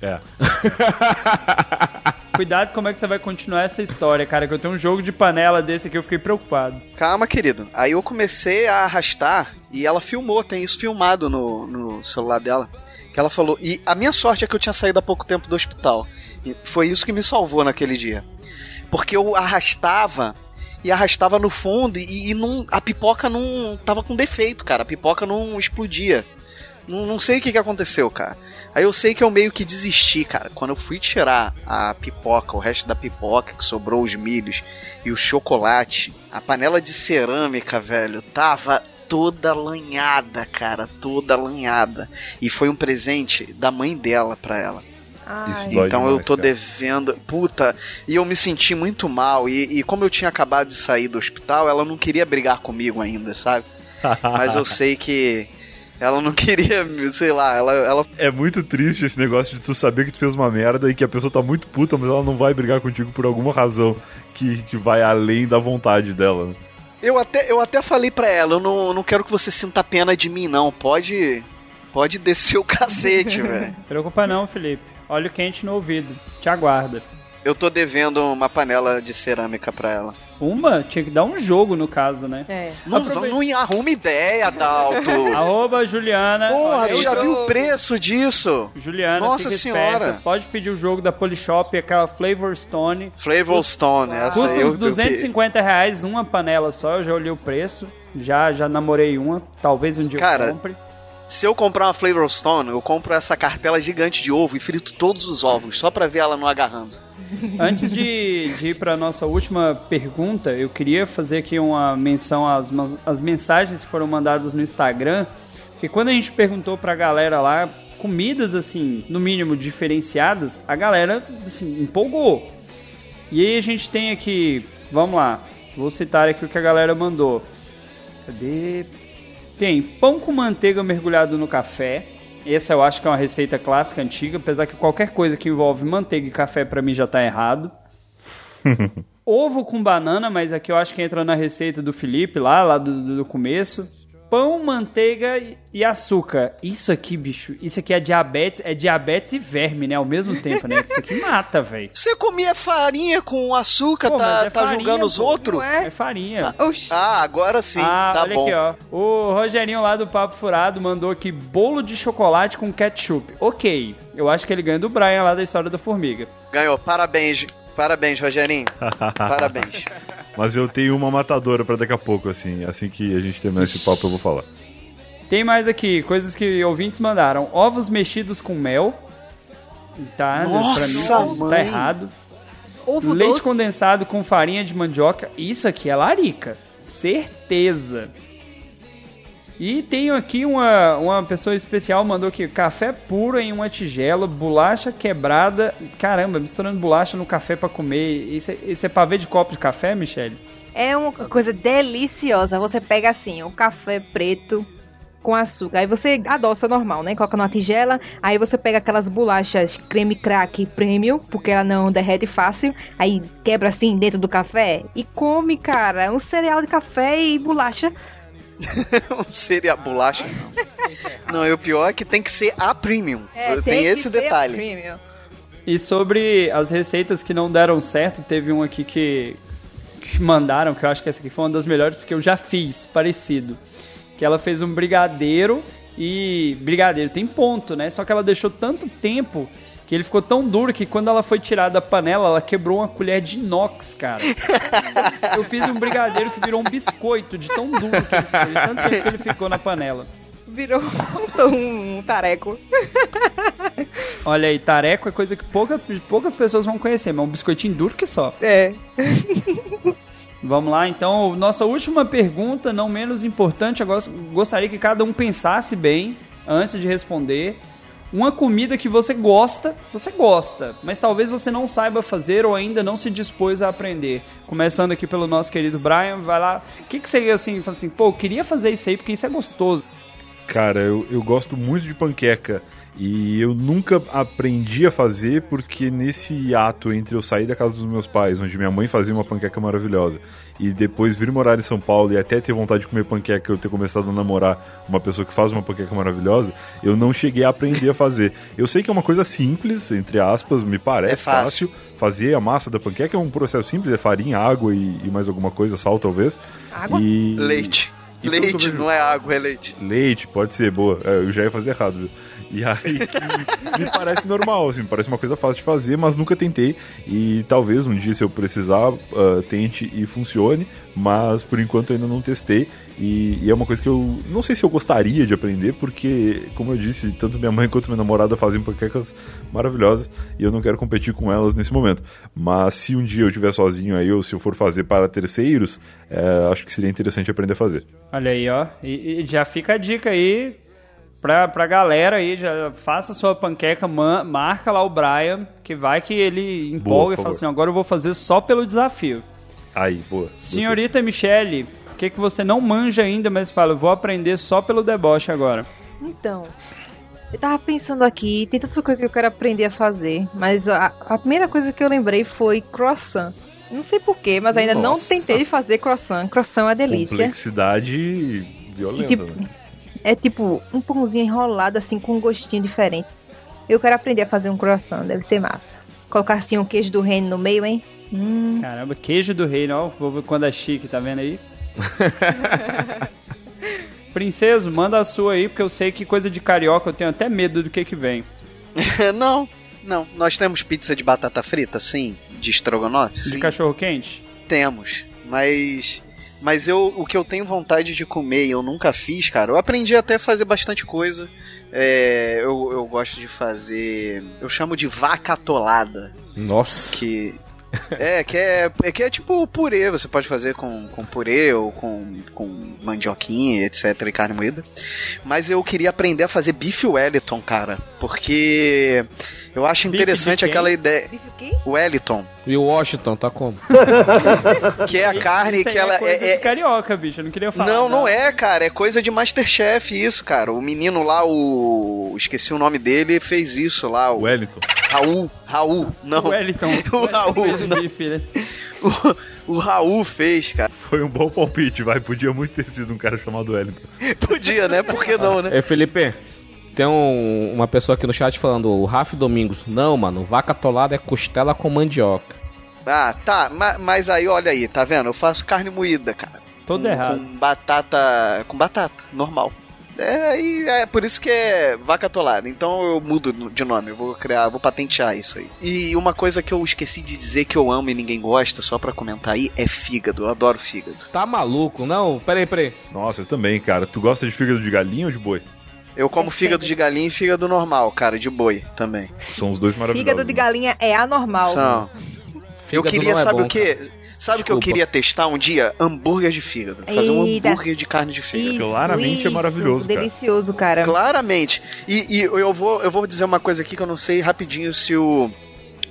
É. Cuidado como é que você vai continuar essa história, cara, que eu tenho um jogo de panela desse aqui, eu fiquei preocupado. Calma, querido. Aí eu comecei a arrastar e ela filmou, tem isso filmado no, no celular dela. Que ela falou. E a minha sorte é que eu tinha saído há pouco tempo do hospital. E foi isso que me salvou naquele dia. Porque eu arrastava e arrastava no fundo e, e não, a pipoca não tava com defeito, cara. A pipoca não explodia. Não, não sei o que, que aconteceu, cara. Aí eu sei que eu meio que desisti, cara. Quando eu fui tirar a pipoca, o resto da pipoca, que sobrou os milhos e o chocolate, a panela de cerâmica, velho, tava toda lanhada, cara. Toda lanhada. E foi um presente da mãe dela pra ela. Dói Então eu tô devendo. Puta, e eu me senti muito mal. E, e como eu tinha acabado de sair do hospital, ela não queria brigar comigo ainda, sabe? Mas eu sei que ela não queria, sei lá, ela, ela É muito triste esse negócio de tu saber que tu fez uma merda e que a pessoa tá muito puta, mas ela não vai brigar contigo por alguma razão que, que vai além da vontade dela. né? Eu até, eu até falei pra ela, eu não, não quero que você sinta pena de mim, não. Pode. Pode descer o cacete, velho. Preocupa não, Felipe. Óleo quente no ouvido. Te aguarda. Eu tô devendo uma panela de cerâmica pra ela. Uma? Tinha que dar um jogo, no caso, né? É. Não, não arruma ideia, Dalto. Arroba Juliana. Porra, tu aí, já eu- viu o preço disso? Juliana, Nossa senhora. esperta. Pode pedir o jogo da Polishop, aquela Flavor Stone. Flavor Stone, essa Custa eu, uns 250 reais uma panela só, eu já olhei o preço. Já, já namorei uma, talvez um dia Cara, eu compre. Se eu comprar uma Flavor Stone, eu compro essa cartela gigante de ovo e frito todos os ovos, só pra ver ela não agarrando. Antes de, de ir para nossa última pergunta, eu queria fazer aqui uma menção às, às mensagens que foram mandadas no Instagram. Porque quando a gente perguntou pra galera lá, comidas assim, no mínimo diferenciadas, a galera assim, empolgou. E aí a gente tem aqui, vamos lá, vou citar aqui o que a galera mandou. Cadê? Tem pão com manteiga mergulhado no café. Essa eu acho que é uma receita clássica antiga, apesar que qualquer coisa que envolve manteiga e café pra mim já tá errado. Ovo com banana, mas aqui eu acho que entra na receita do Felipe lá, lá do- do começo. Pão, manteiga e- açúcar. Isso aqui, bicho, isso aqui é diabetes, é diabetes e verme, né? Ao mesmo tempo, né? Isso aqui mata, velho. Você comia farinha com açúcar, Pô, tá, é tá farinha, julgando os outros? É? É farinha. Oxi. Ah, agora sim, ah, tá olha bom. aqui, ó. O Rogerinho lá do Papo Furado mandou aqui bolo de chocolate com ketchup. Ok, eu acho que ele ganha do Brian lá da história da formiga. Ganhou, parabéns, parabéns, Rogerinho. parabéns. Mas eu tenho uma matadora pra daqui a pouco, assim. Assim que a gente terminar esse papo, eu vou falar. Tem mais aqui, coisas que ouvintes mandaram. Ovos mexidos com mel. Tá, Nossa, pra mim tá mãe. errado. Ovo Leite doce. condensado com farinha de mandioca. Isso aqui é larica. Certeza. E tenho aqui uma, uma pessoa especial mandou aqui café puro em uma tigela, bolacha quebrada. Caramba, misturando bolacha no café pra comer. Isso é, isso é pavê de copo de café, Michele? É uma coisa deliciosa. Você pega assim, o café preto com açúcar. Aí você adoça normal, né? Coloca numa tigela. Aí você pega aquelas bolachas creme crack premium, porque ela não derrete fácil. Aí quebra assim dentro do café e come, cara. Um cereal de café e bolacha. Não seria bolacha, não. Não, e o pior é que tem que ser a premium. É, tem, que esse ser detalhe. premium. E sobre as receitas que não deram certo, teve um aqui que, que mandaram, que eu acho que essa aqui foi uma das melhores, porque eu já fiz, parecido. Que ela fez um brigadeiro e. Brigadeiro tem ponto, né? Só que ela deixou tanto tempo que ele ficou tão duro que quando ela foi tirada da panela, ela quebrou uma colher de inox, cara. Eu fiz um brigadeiro que virou um biscoito de tão duro que ele ficou, de tanto tempo que ele ficou na panela. Virou um, um tareco. Olha aí, tareco é coisa que pouca, poucas pessoas vão conhecer, mas é um biscoitinho duro que só. É. Vamos lá, então, nossa última pergunta, não menos importante, agora gostaria que cada um pensasse bem antes de responder. Uma comida que você gosta, você gosta, mas talvez você não saiba fazer ou ainda não se dispôs a aprender. Começando aqui pelo nosso querido Brian, vai lá. O que, que você assim, fala assim, pô, eu queria fazer isso aí porque isso é gostoso. Cara, eu, eu gosto muito de panqueca. E eu nunca aprendi a fazer porque nesse ato entre eu sair da casa dos meus pais, onde minha mãe fazia uma panqueca maravilhosa, e depois vir morar em São Paulo e até ter vontade de comer panqueca, eu ter começado a namorar uma pessoa que faz uma panqueca maravilhosa, eu não cheguei a aprender a fazer. Eu sei que é uma coisa simples, entre aspas, me parece É fácil. fácil. Fazer a massa da panqueca é um processo simples, é farinha, água e, e mais alguma coisa, sal talvez. Água? E... Leite. E eu Leite, não é água, é leite. Leite, pode ser, boa. É, eu já ia fazer errado, viu? E aí, me parece normal, assim, parece uma coisa fácil de fazer, mas nunca tentei. E talvez um dia, se eu precisar, ah, tente e funcione, mas por enquanto eu ainda não testei. E, e é uma coisa que eu não sei se eu gostaria de aprender, porque, como eu disse, tanto minha mãe quanto minha namorada fazem panquecas maravilhosas e eu não quero competir com elas nesse momento. Mas se um dia eu estiver sozinho aí, ou se eu for fazer para terceiros, é, acho que seria interessante aprender a fazer. Olha aí, ó. E, e já fica a dica aí pra, pra galera aí, já faça sua panqueca, ma- marca lá o Brian, que vai que ele empolga e por fala favor. assim, agora eu vou fazer só pelo desafio. Aí, boa. Senhorita Michele, o que, que você não manja ainda, mas fala, eu vou aprender só pelo deboche agora. Então, eu tava pensando aqui, tem tanta coisa que eu quero aprender a fazer, mas a, a primeira coisa que eu lembrei foi croissant. Não sei porquê, mas ainda não Nossa. tentei fazer croissant. Croissant é uma delícia. Complexidade violenta, tipo, né? É tipo um pãozinho enrolado assim com um gostinho diferente. Eu quero aprender a fazer um croissant, deve ser massa. Colocar assim um queijo do reino no meio, hein? Hum, Caramba, queijo do reino, ó. Vou ver quando é chique, tá vendo aí? Princeso, manda a sua aí, porque eu sei que coisa de carioca eu tenho até medo do que que vem. não, não. Nós temos pizza de batata frita, sim. De estrogonofe, De sim. cachorro quente? Temos, mas mas eu o que eu tenho vontade de comer e eu nunca fiz, cara. Eu aprendi até a fazer bastante coisa. É, eu, eu gosto de fazer, eu chamo de vaca atolada, Nossa. que é que é, é que é tipo purê. Você pode fazer com, com purê ou com, com mandioquinha, etc e carne moída. Mas eu queria aprender a fazer bife Wellington, cara, porque eu acho interessante aquela ideia. bife o quê? Wellington, E o Washington tá como? que é a carne Isso aí que ela é coisa é, de carioca, bicho. Eu não queria falar. Não, não é, cara. É coisa de Masterchef isso, cara. O menino lá, o. Esqueci o nome dele, fez isso lá. O Wellington. Raul. Raul. Não. O Wellington. O Raul, fez o não. bife, né? O, o Raul fez, cara. Foi um bom palpite, vai. Podia muito ter sido um cara chamado Wellington. Podia, né? Por que não, né? Ei, Felipe, tem um- uma pessoa aqui no chat falando, o Rafa Domingos. Não, mano, vaca atolada é costela com mandioca. Ah, tá. ma- Mas aí, olha aí, tá vendo? Eu faço carne moída, cara. Todo com, errado. Com batata. Com batata, normal. É, e é por isso que é vaca atolada. Então eu mudo de nome, eu vou criar, vou patentear isso aí. E uma coisa que eu esqueci de dizer que eu amo e ninguém gosta, só pra comentar aí, é fígado. Eu adoro fígado. Tá maluco? Não, peraí, peraí. Nossa, eu também, cara. Tu gosta de fígado de galinha ou de boi? Eu como fígado de galinha e fígado normal, cara, de boi também. São os dois maravilhosos. Fígado de galinha é anormal. São. Eu queria, não é sabe bom, o quê? cara. Sabe o que eu queria testar um dia? Hambúrguer de fígado. Fazer um Eita. hambúrguer de carne de fígado. Isso, Claramente é isso, maravilhoso, cara. Delicioso, cara. Claramente. E, e eu, vou, eu vou dizer uma coisa aqui que eu não sei rapidinho se o,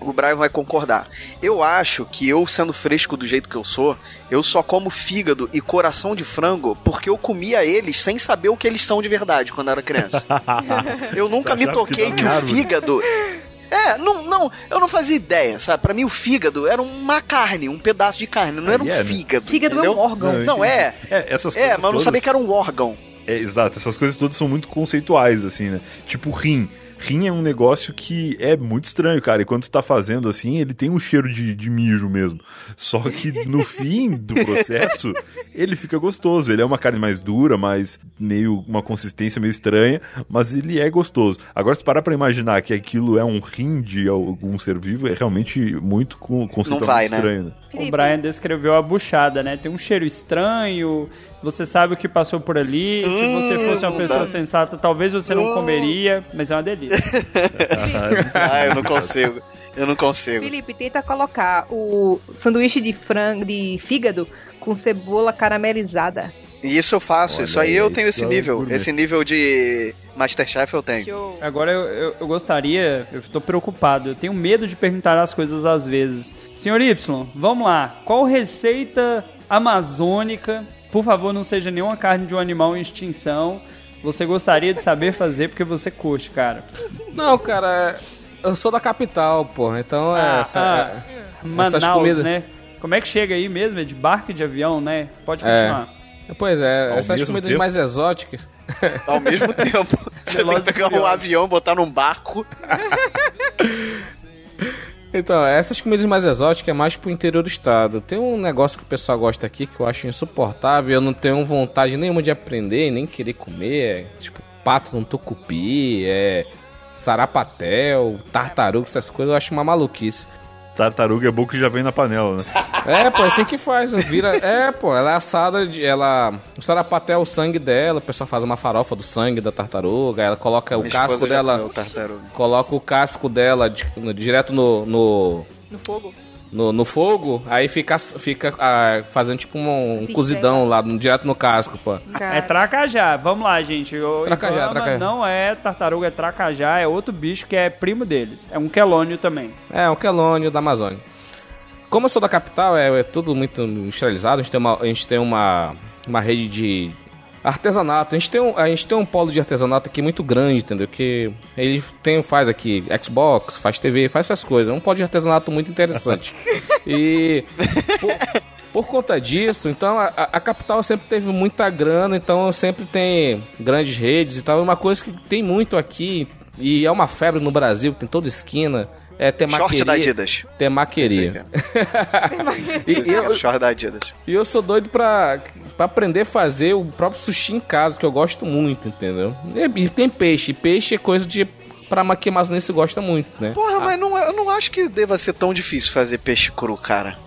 o Brian vai concordar. Eu acho que eu, sendo fresco do jeito que eu sou, eu só como fígado e coração de frango porque eu comia eles sem saber o que eles são de verdade quando era criança. eu nunca me que toquei que em o fígado. É, não, não, eu não fazia ideia, sabe? Pra mim o fígado era uma carne, um pedaço de carne, não era um é, né? fígado. Fígado é entendeu? um órgão. Não, entendi. é. É, essas É, mas eu não todas- sabia que era um órgão. É, exato, essas coisas todas são muito conceituais, assim, né? Tipo rim. Rim é um negócio que é muito estranho, cara. E quando tu tá fazendo assim, ele tem um cheiro de, de mijo mesmo. Só que no fim do processo, ele fica gostoso. Ele é uma carne mais dura, mais meio. uma consistência meio estranha, mas ele é gostoso. Agora, se parar pra imaginar que aquilo é um rim de algum ser vivo, é realmente muito con- conceitualmente vai, né? estranho, né? O Brian descreveu a buchada, né? Tem um cheiro estranho, você sabe o que passou por ali. Se você Hum, fosse uma pessoa dá. sensata, talvez você não Hum. comeria, mas é uma delícia. Ah, eu não consigo. Eu não consigo. Felipe, tenta colocar o sanduíche de frango, de fígado com cebola caramelizada. E isso eu faço, Olha isso aí eu aí, tenho esse nível. Esse nível de Masterchef eu tenho. Show. Agora eu, eu, eu gostaria, eu tô preocupado, eu tenho medo de perguntar as coisas às vezes. Senhor Y, vamos lá. Qual receita amazônica, por favor, não seja nenhuma carne de um animal em extinção, você gostaria de saber fazer porque você curte, cara? Não, cara, eu sou da capital, porra, então é... Ah, essa- ah, essas Manaus, comidas- né? Como é que chega aí mesmo? É de barco e de avião, né? Pode É. continuar. Pois é, Ao essas comidas tempo? mais exóticas. Ao mesmo tempo, você tem que pegar um avião, botar num barco. Então, essas comidas mais exóticas é mais pro interior do estado. Tem um negócio que o pessoal gosta aqui que eu acho insuportável, eu não tenho vontade nenhuma de aprender, nem querer comer. É, tipo, pato no tucupi, é sarapatel, tartaruga, essas coisas eu acho uma maluquice. Tartaruga é bom que já vem na panela, né? É, pô, é assim que faz, vira... É, pô, ela é assada, de, ela... O sarapatel é o sangue dela, o pessoal faz uma farofa do sangue da tartaruga, ela coloca o casco dela... Coloca o casco dela di- no- direto no, no, No fogo. No, no fogo, aí fica, fica ah, fazendo tipo um, um cozidão lá, no- direto no casco, pô. É tracajá. Vamos lá, gente. O Tracajá, tracajá. não é tartaruga, é tracajá. É outro bicho que é primo deles. É um quelônio também. É, um quelônio da Amazônia. Como eu sou da capital, é, é tudo muito industrializado, a gente tem uma, a gente tem uma, uma rede de artesanato. A gente, tem um, a gente tem um polo de artesanato aqui muito grande, entendeu? Que ele tem, faz aqui Xbox, faz TV, faz essas coisas. É um polo de artesanato muito interessante. e por, por conta disso, então a, a- capital sempre teve muita grana, então sempre tem grandes redes e tal. Uma coisa que tem muito aqui, e é uma febre no Brasil, tem toda esquina, É temaqueria. Short da Adidas. Temaqueria. e, e eu, Short da Adidas. e eu sou doido pra, pra aprender a fazer o próprio sushi em casa, que eu gosto muito, entendeu? E, e tem peixe. Peixe é coisa de. Pra maqui amazonense gosta muito, né? Porra, mas não, é- eu não acho que deva ser tão difícil fazer peixe cru, cara.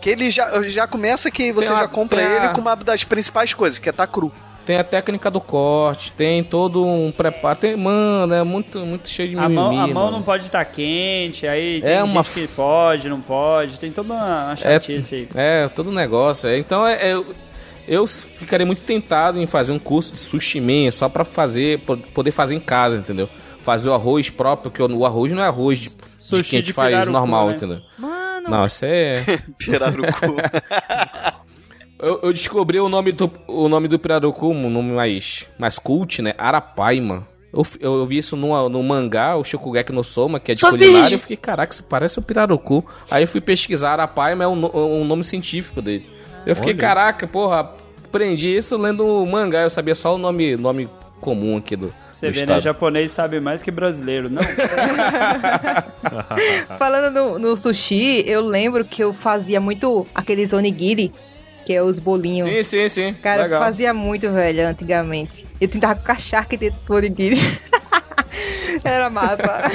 Que ele já, já começa que você uma- já compra a- ele com uma das principais coisas, que é tá cru. Tem a técnica do corte, tem todo um preparo. Tem, mano, é muito, muito cheio de A mão, a mão mano. não pode estar quente, aí tem É uma que pode, não pode, tem toda uma uma chatice aí. É, todo negócio. é. Então, é, é, eu, ficaria muito tentado em fazer um curso de sushi man só pra fazer, po- poder fazer em casa, entendeu? Fazer o arroz próprio, que o arroz não é arroz de, de Sushi que a gente de faz normal, né? entendeu? Mano, Não, isso é... Pirarucu. eu, eu descobri o nome do, o nome do pirarucu, um nome mais, mais cult, né? Arapaima. Eu, eu, vi isso no, no mangá, o Shokugeki no Soma, que é de Sou culinária. Eu fiquei, caraca, isso parece o pirarucu. Aí eu fui pesquisar, Arapaima é um, um nome científico dele. Eu fiquei, Olha. caraca, porra, aprendi isso lendo o mangá. Eu sabia só o nome, nome comum aqui do, Você do vê, né? Japonês sabe mais que brasileiro. Não, falando no, no sushi, eu lembro que eu fazia muito aqueles onigiri, que é os bolinhos. Sim, sim, sim. Cara, eu Legal. fazia muito, velho, antigamente. Eu tentava com cacharque dentro do onigiri. Era massa.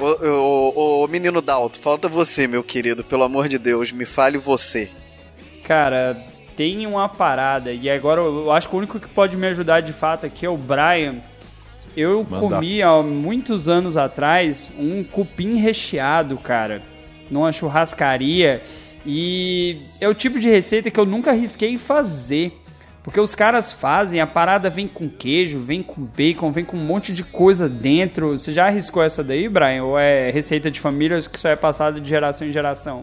ô, ô, ô, menino Dalto, falta você, meu querido. Pelo amor de Deus, me fale você. cara, tem uma parada, e agora eu acho que o único que pode me ajudar de fato aqui é o Brian. Eu Manda. comi há muitos anos atrás um cupim recheado, cara, numa churrascaria. E é o tipo de receita que eu nunca arrisquei fazer. Porque os caras fazem, a parada vem com queijo, vem com bacon, vem com um monte de coisa dentro. Você já arriscou essa daí, Brian? Ou é receita de família que só é passada de geração em geração?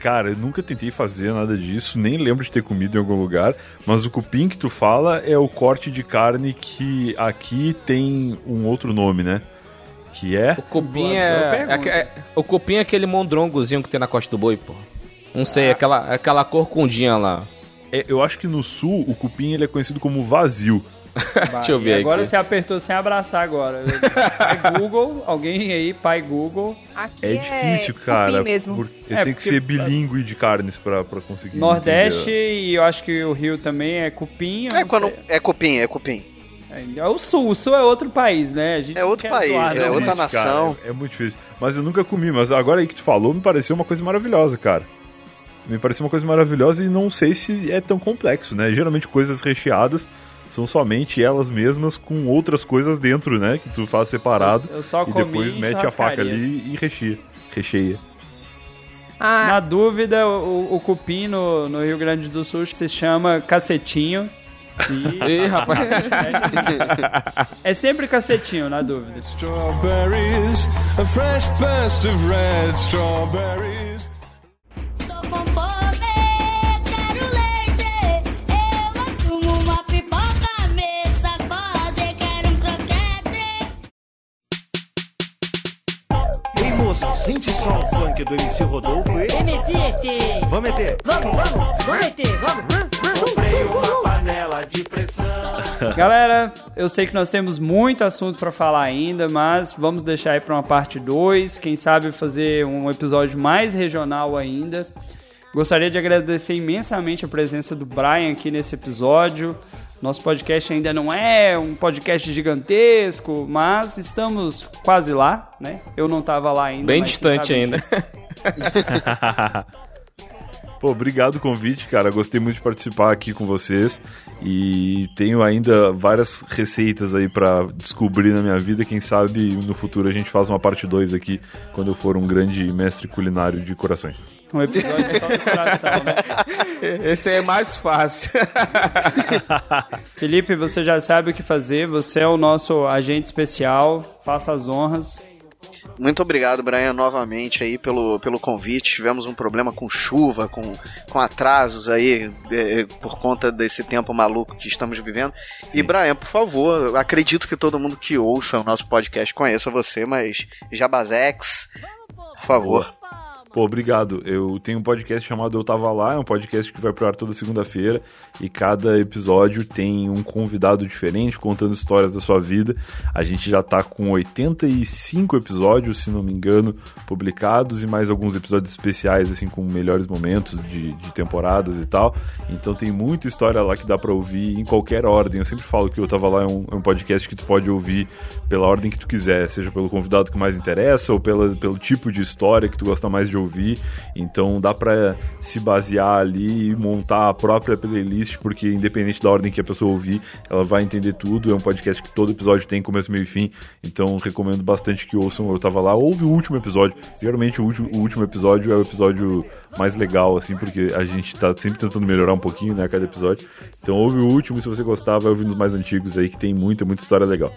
Cara, eu nunca tentei fazer nada disso, nem lembro de ter comido em algum lugar, mas o cupim que tu fala é o corte de carne que aqui tem um outro nome, né? Que é. O cupim é, é, é- O cupim é aquele mondrongozinho que tem na costa do boi, pô. Não sei, aquela, aquela corcundinha lá. É- eu acho que no sul o cupim ele é conhecido como vazio. Deixa eu ver agora aqui. você apertou sem abraçar agora. Pai Google, alguém aí, pai Google. Aqui É difícil, cara. mesmo. Porque É, tem que ser bilíngue de carnes pra, pra conseguir. Nordeste entender. e eu acho que o Rio também é cupim. É quando. sei. É cupim, é cupim. É o Sul, o Sul é outro país, né? A gente É outro país, é outra nação. cara, é, é muito difícil. Mas eu nunca comi, mas agora aí que tu falou, me pareceu uma coisa maravilhosa, cara. Me pareceu uma coisa maravilhosa e não sei se é tão complexo, né? Geralmente coisas recheadas são somente elas mesmas com outras coisas dentro, né? Que tu faz separado Eu só e comi depois mete a faca ali e recheia. Recheia. Ah, Na dúvida, o, o cupim no, no Rio Grande do Sul se chama cacetinho. E Ih, rapaz. é sempre cacetinho, na dúvida. Strawberries, a fresh burst of red strawberries. Do MC Rodolfo e... MCT. Vamos meter! Vamos, vamos, vamos meter, vamos. Comprei uma panela de pressão. Galera, eu sei que nós temos muito assunto pra falar ainda, mas vamos deixar aí pra uma parte 2, quem sabe fazer um episódio mais regional ainda. Gostaria de agradecer imensamente a presença do Brian aqui nesse episódio. Nosso podcast ainda não é um podcast gigantesco, mas estamos quase lá, né? Eu não tava lá ainda. Bem distante ainda. Pô, obrigado o convite, cara. Gostei muito de participar aqui com vocês. E tenho ainda várias receitas aí pra descobrir na minha vida. Quem sabe no futuro a gente faz uma parte 2 aqui, quando eu for um grande mestre culinário de corações. Um episódio só do coração, né? Esse aí é mais fácil. Felipe, você já sabe o que fazer, você é o nosso agente especial, faça as honras. Muito obrigado, Brian, novamente aí pelo, pelo convite. Tivemos um problema com chuva, com, com atrasos aí é, por conta desse tempo maluco que estamos vivendo. E, Brian, por favor, acredito que todo mundo que ouça o nosso podcast conheça você, mas Jabazex, por favor. Pô, obrigado. Eu tenho um podcast chamado Eu Tava Lá, é um podcast que vai pro ar toda segunda-feira e cada episódio tem um convidado diferente contando histórias da sua vida. A gente já tá com 85 episódios, se não me engano, publicados e mais alguns episódios especiais, assim, com melhores momentos de, de temporadas e tal. Então tem muita história lá que dá pra ouvir em qualquer ordem. Eu sempre falo que Eu Tava Lá é um, é um podcast que tu pode ouvir pela ordem que tu quiser, seja pelo convidado que mais interessa ou pela, pelo tipo de história que tu gosta mais de ouvir. Então dá pra se basear ali e montar a própria playlist, porque independente da ordem que a pessoa ouvir, ela vai entender tudo. É um podcast que todo episódio tem começo, meio e fim. Então recomendo bastante que ouçam. Eu tava lá, ouve o último episódio. Geralmente o último, o último episódio é o episódio mais legal, assim, porque a gente tá sempre tentando melhorar um pouquinho, né, a cada episódio. Então ouve o último e se você gostar, vai ouvindo os mais antigos aí, que tem muita, muita história legal.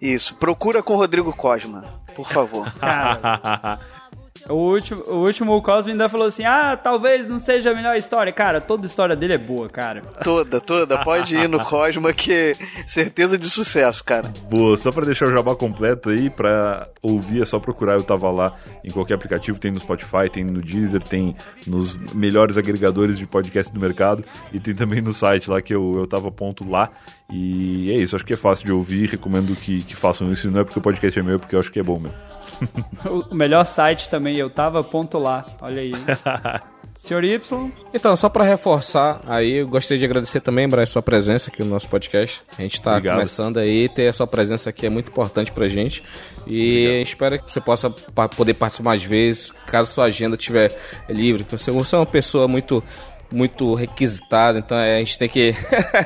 Isso, procura com o Rodrigo Cosma, por favor. O último, o último o Cosme ainda falou assim: ah, talvez não seja a melhor história. Cara, toda história dele é boa, cara. toda, toda. Pode ir no Cosma que é certeza de sucesso, cara. Boa, só pra deixar o jabá completo aí, pra ouvir é só procurar Eu Tava Lá em qualquer aplicativo, tem no Spotify, tem no Deezer, tem nos melhores agregadores de podcast do mercado e tem também no site lá que é o Eu Tava Ponto Lá. E é isso, acho que é fácil de ouvir, recomendo que, que façam isso, não é porque o podcast é meu, é porque eu acho que é bom mesmo. O melhor site também, eu tava ponto lá. Olha aí. Senhor Y, Então, só pra reforçar aí, eu gostaria de agradecer também, Brian, sua presença aqui no nosso podcast. A gente tá Obrigado. começando aí, ter a sua presença aqui é muito importante pra gente. E espero que você possa poder participar mais vezes, caso sua agenda estiver livre. porque Você você é uma pessoa muito, muito requisitada, então é, a gente tem que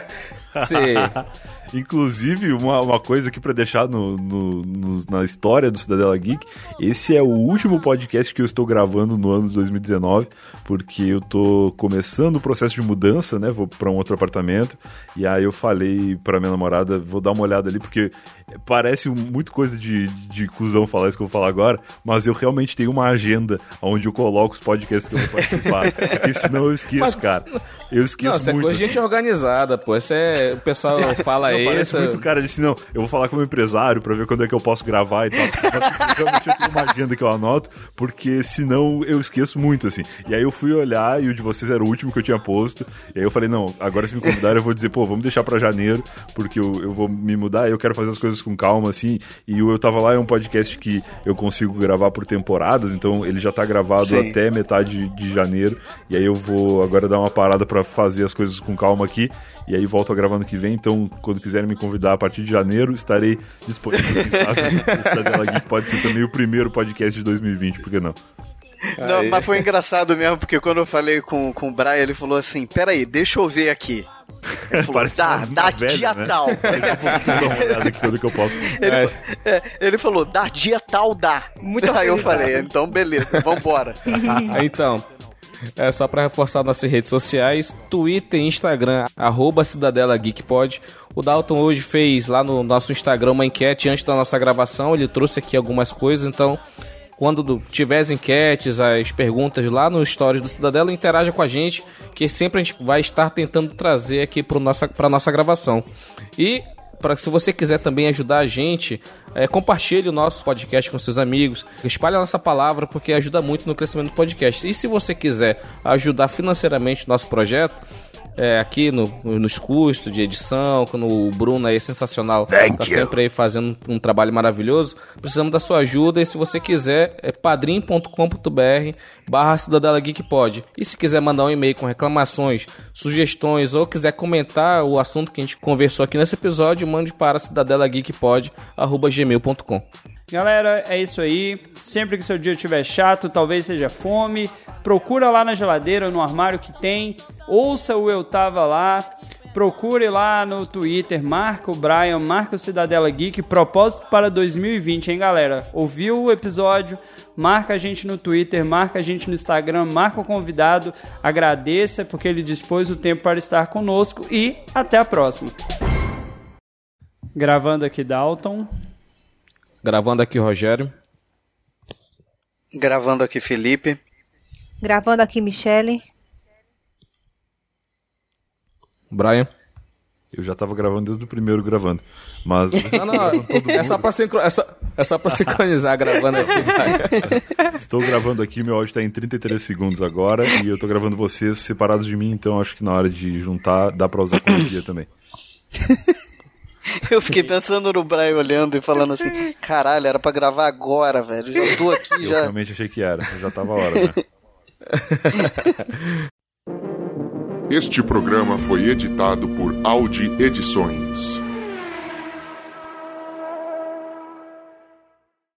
ser... Inclusive, uma, uma coisa aqui pra deixar no, no- no- na história do Cidadela Geek, esse é o último podcast que eu estou gravando no ano de 2019, porque eu tô começando o processo de mudança, né? Vou pra um outro apartamento, e aí eu falei pra minha namorada, vou dar uma olhada ali, porque parece muito coisa de, de cuzão falar isso que eu vou falar agora, mas eu realmente tenho uma agenda onde eu coloco os podcasts que eu vou participar, porque senão eu esqueço, cara. Eu esqueço Não, isso é muito. coisa de gente organizada, pô. Isso é... O pessoal fala Não, parece muito cara disse, não, eu vou falar com o meu empresário pra ver quando é que eu posso gravar e tal. Realmente eu tenho uma agenda que eu anoto, porque senão eu esqueço muito, assim. E aí eu fui olhar e o de vocês era o último que eu tinha posto. E aí eu falei, não, agora se me convidarem eu vou dizer, pô, vamos deixar pra janeiro, porque eu, eu vou me mudar eu quero fazer as coisas com calma, assim. E o Eu Tava Lá é um podcast que eu consigo gravar por temporadas, então ele já tá gravado Sim. até metade de janeiro. E aí eu vou agora dar uma parada pra fazer as coisas com calma aqui. E aí volto a gravar ano que vem. Então, quando quiserem me convidar a partir de janeiro, estarei disponível. Geek pode ser também o primeiro podcast de 2020, por que não? Não, Aí. mas foi engraçado mesmo, porque quando eu falei com, com o Brian, ele falou assim: peraí, deixa eu ver aqui. Ele falou, Parece dá, dá velha, dia né? tal. Posso. Ele, É. é, ele falou, dá dia tal, dá. Muito Aí eu falei, então beleza, vambora. Então, é só pra reforçar nossas redes sociais, Twitter e Instagram, arroba Cidadela Geekpod. O Dalton hoje fez lá no nosso Instagram uma enquete antes da nossa gravação, ele trouxe aqui algumas coisas, então quando do- tiver as enquetes, as perguntas lá no Stories do Cidadela, interaja com a gente, que sempre a gente vai estar tentando trazer aqui para nossa, nossa gravação. E para se você quiser também ajudar a gente, é, compartilhe o nosso podcast com seus amigos, espalhe a nossa palavra porque ajuda muito no crescimento do podcast. E se você quiser ajudar financeiramente o nosso projeto, é, aqui no, nos custos de edição, quando o Bruno aí é sensacional, tá sempre aí fazendo um trabalho maravilhoso, precisamos da sua ajuda e se você quiser, é padrim.com.br barra Cidadela Geek Pod. E se quiser mandar um e-mail com reclamações, sugestões ou quiser comentar o assunto que a gente conversou aqui nesse episódio, mande para cidadelageekpod.gmail.com Galera, é isso aí. Sempre que seu dia estiver chato, talvez seja fome, procura lá na geladeira, no armário que tem. Ouça o Eu Tava Lá. Procure lá no Twitter, marca o Brian, marca o Cidadela Geek. Propósito para 2020, hein, galera? Ouviu o episódio? Marca a gente no Twitter, marca a gente no Instagram, marca o convidado, agradeça porque ele dispôs o tempo para estar conosco e até a próxima. Gravando aqui Dalton. Gravando aqui, Rogério. Gravando aqui, Felipe. Gravando aqui, Michele. Brian. Eu já tava gravando desde o primeiro gravando. Mas. Não, não, é só pra, sincro... é só, é só pra sincronizar gravando aqui. vai. Estou gravando aqui, meu áudio tá em 33 segundos agora. E eu tô gravando vocês separados de mim, então acho que na hora de juntar dá pra usar corregia também. Eu fiquei pensando no Brian olhando e falando assim: caralho, era pra gravar agora, velho. Já tô aqui Eu já. realmente achei que era, já tava a hora, né? Este programa foi editado por Audi Edições.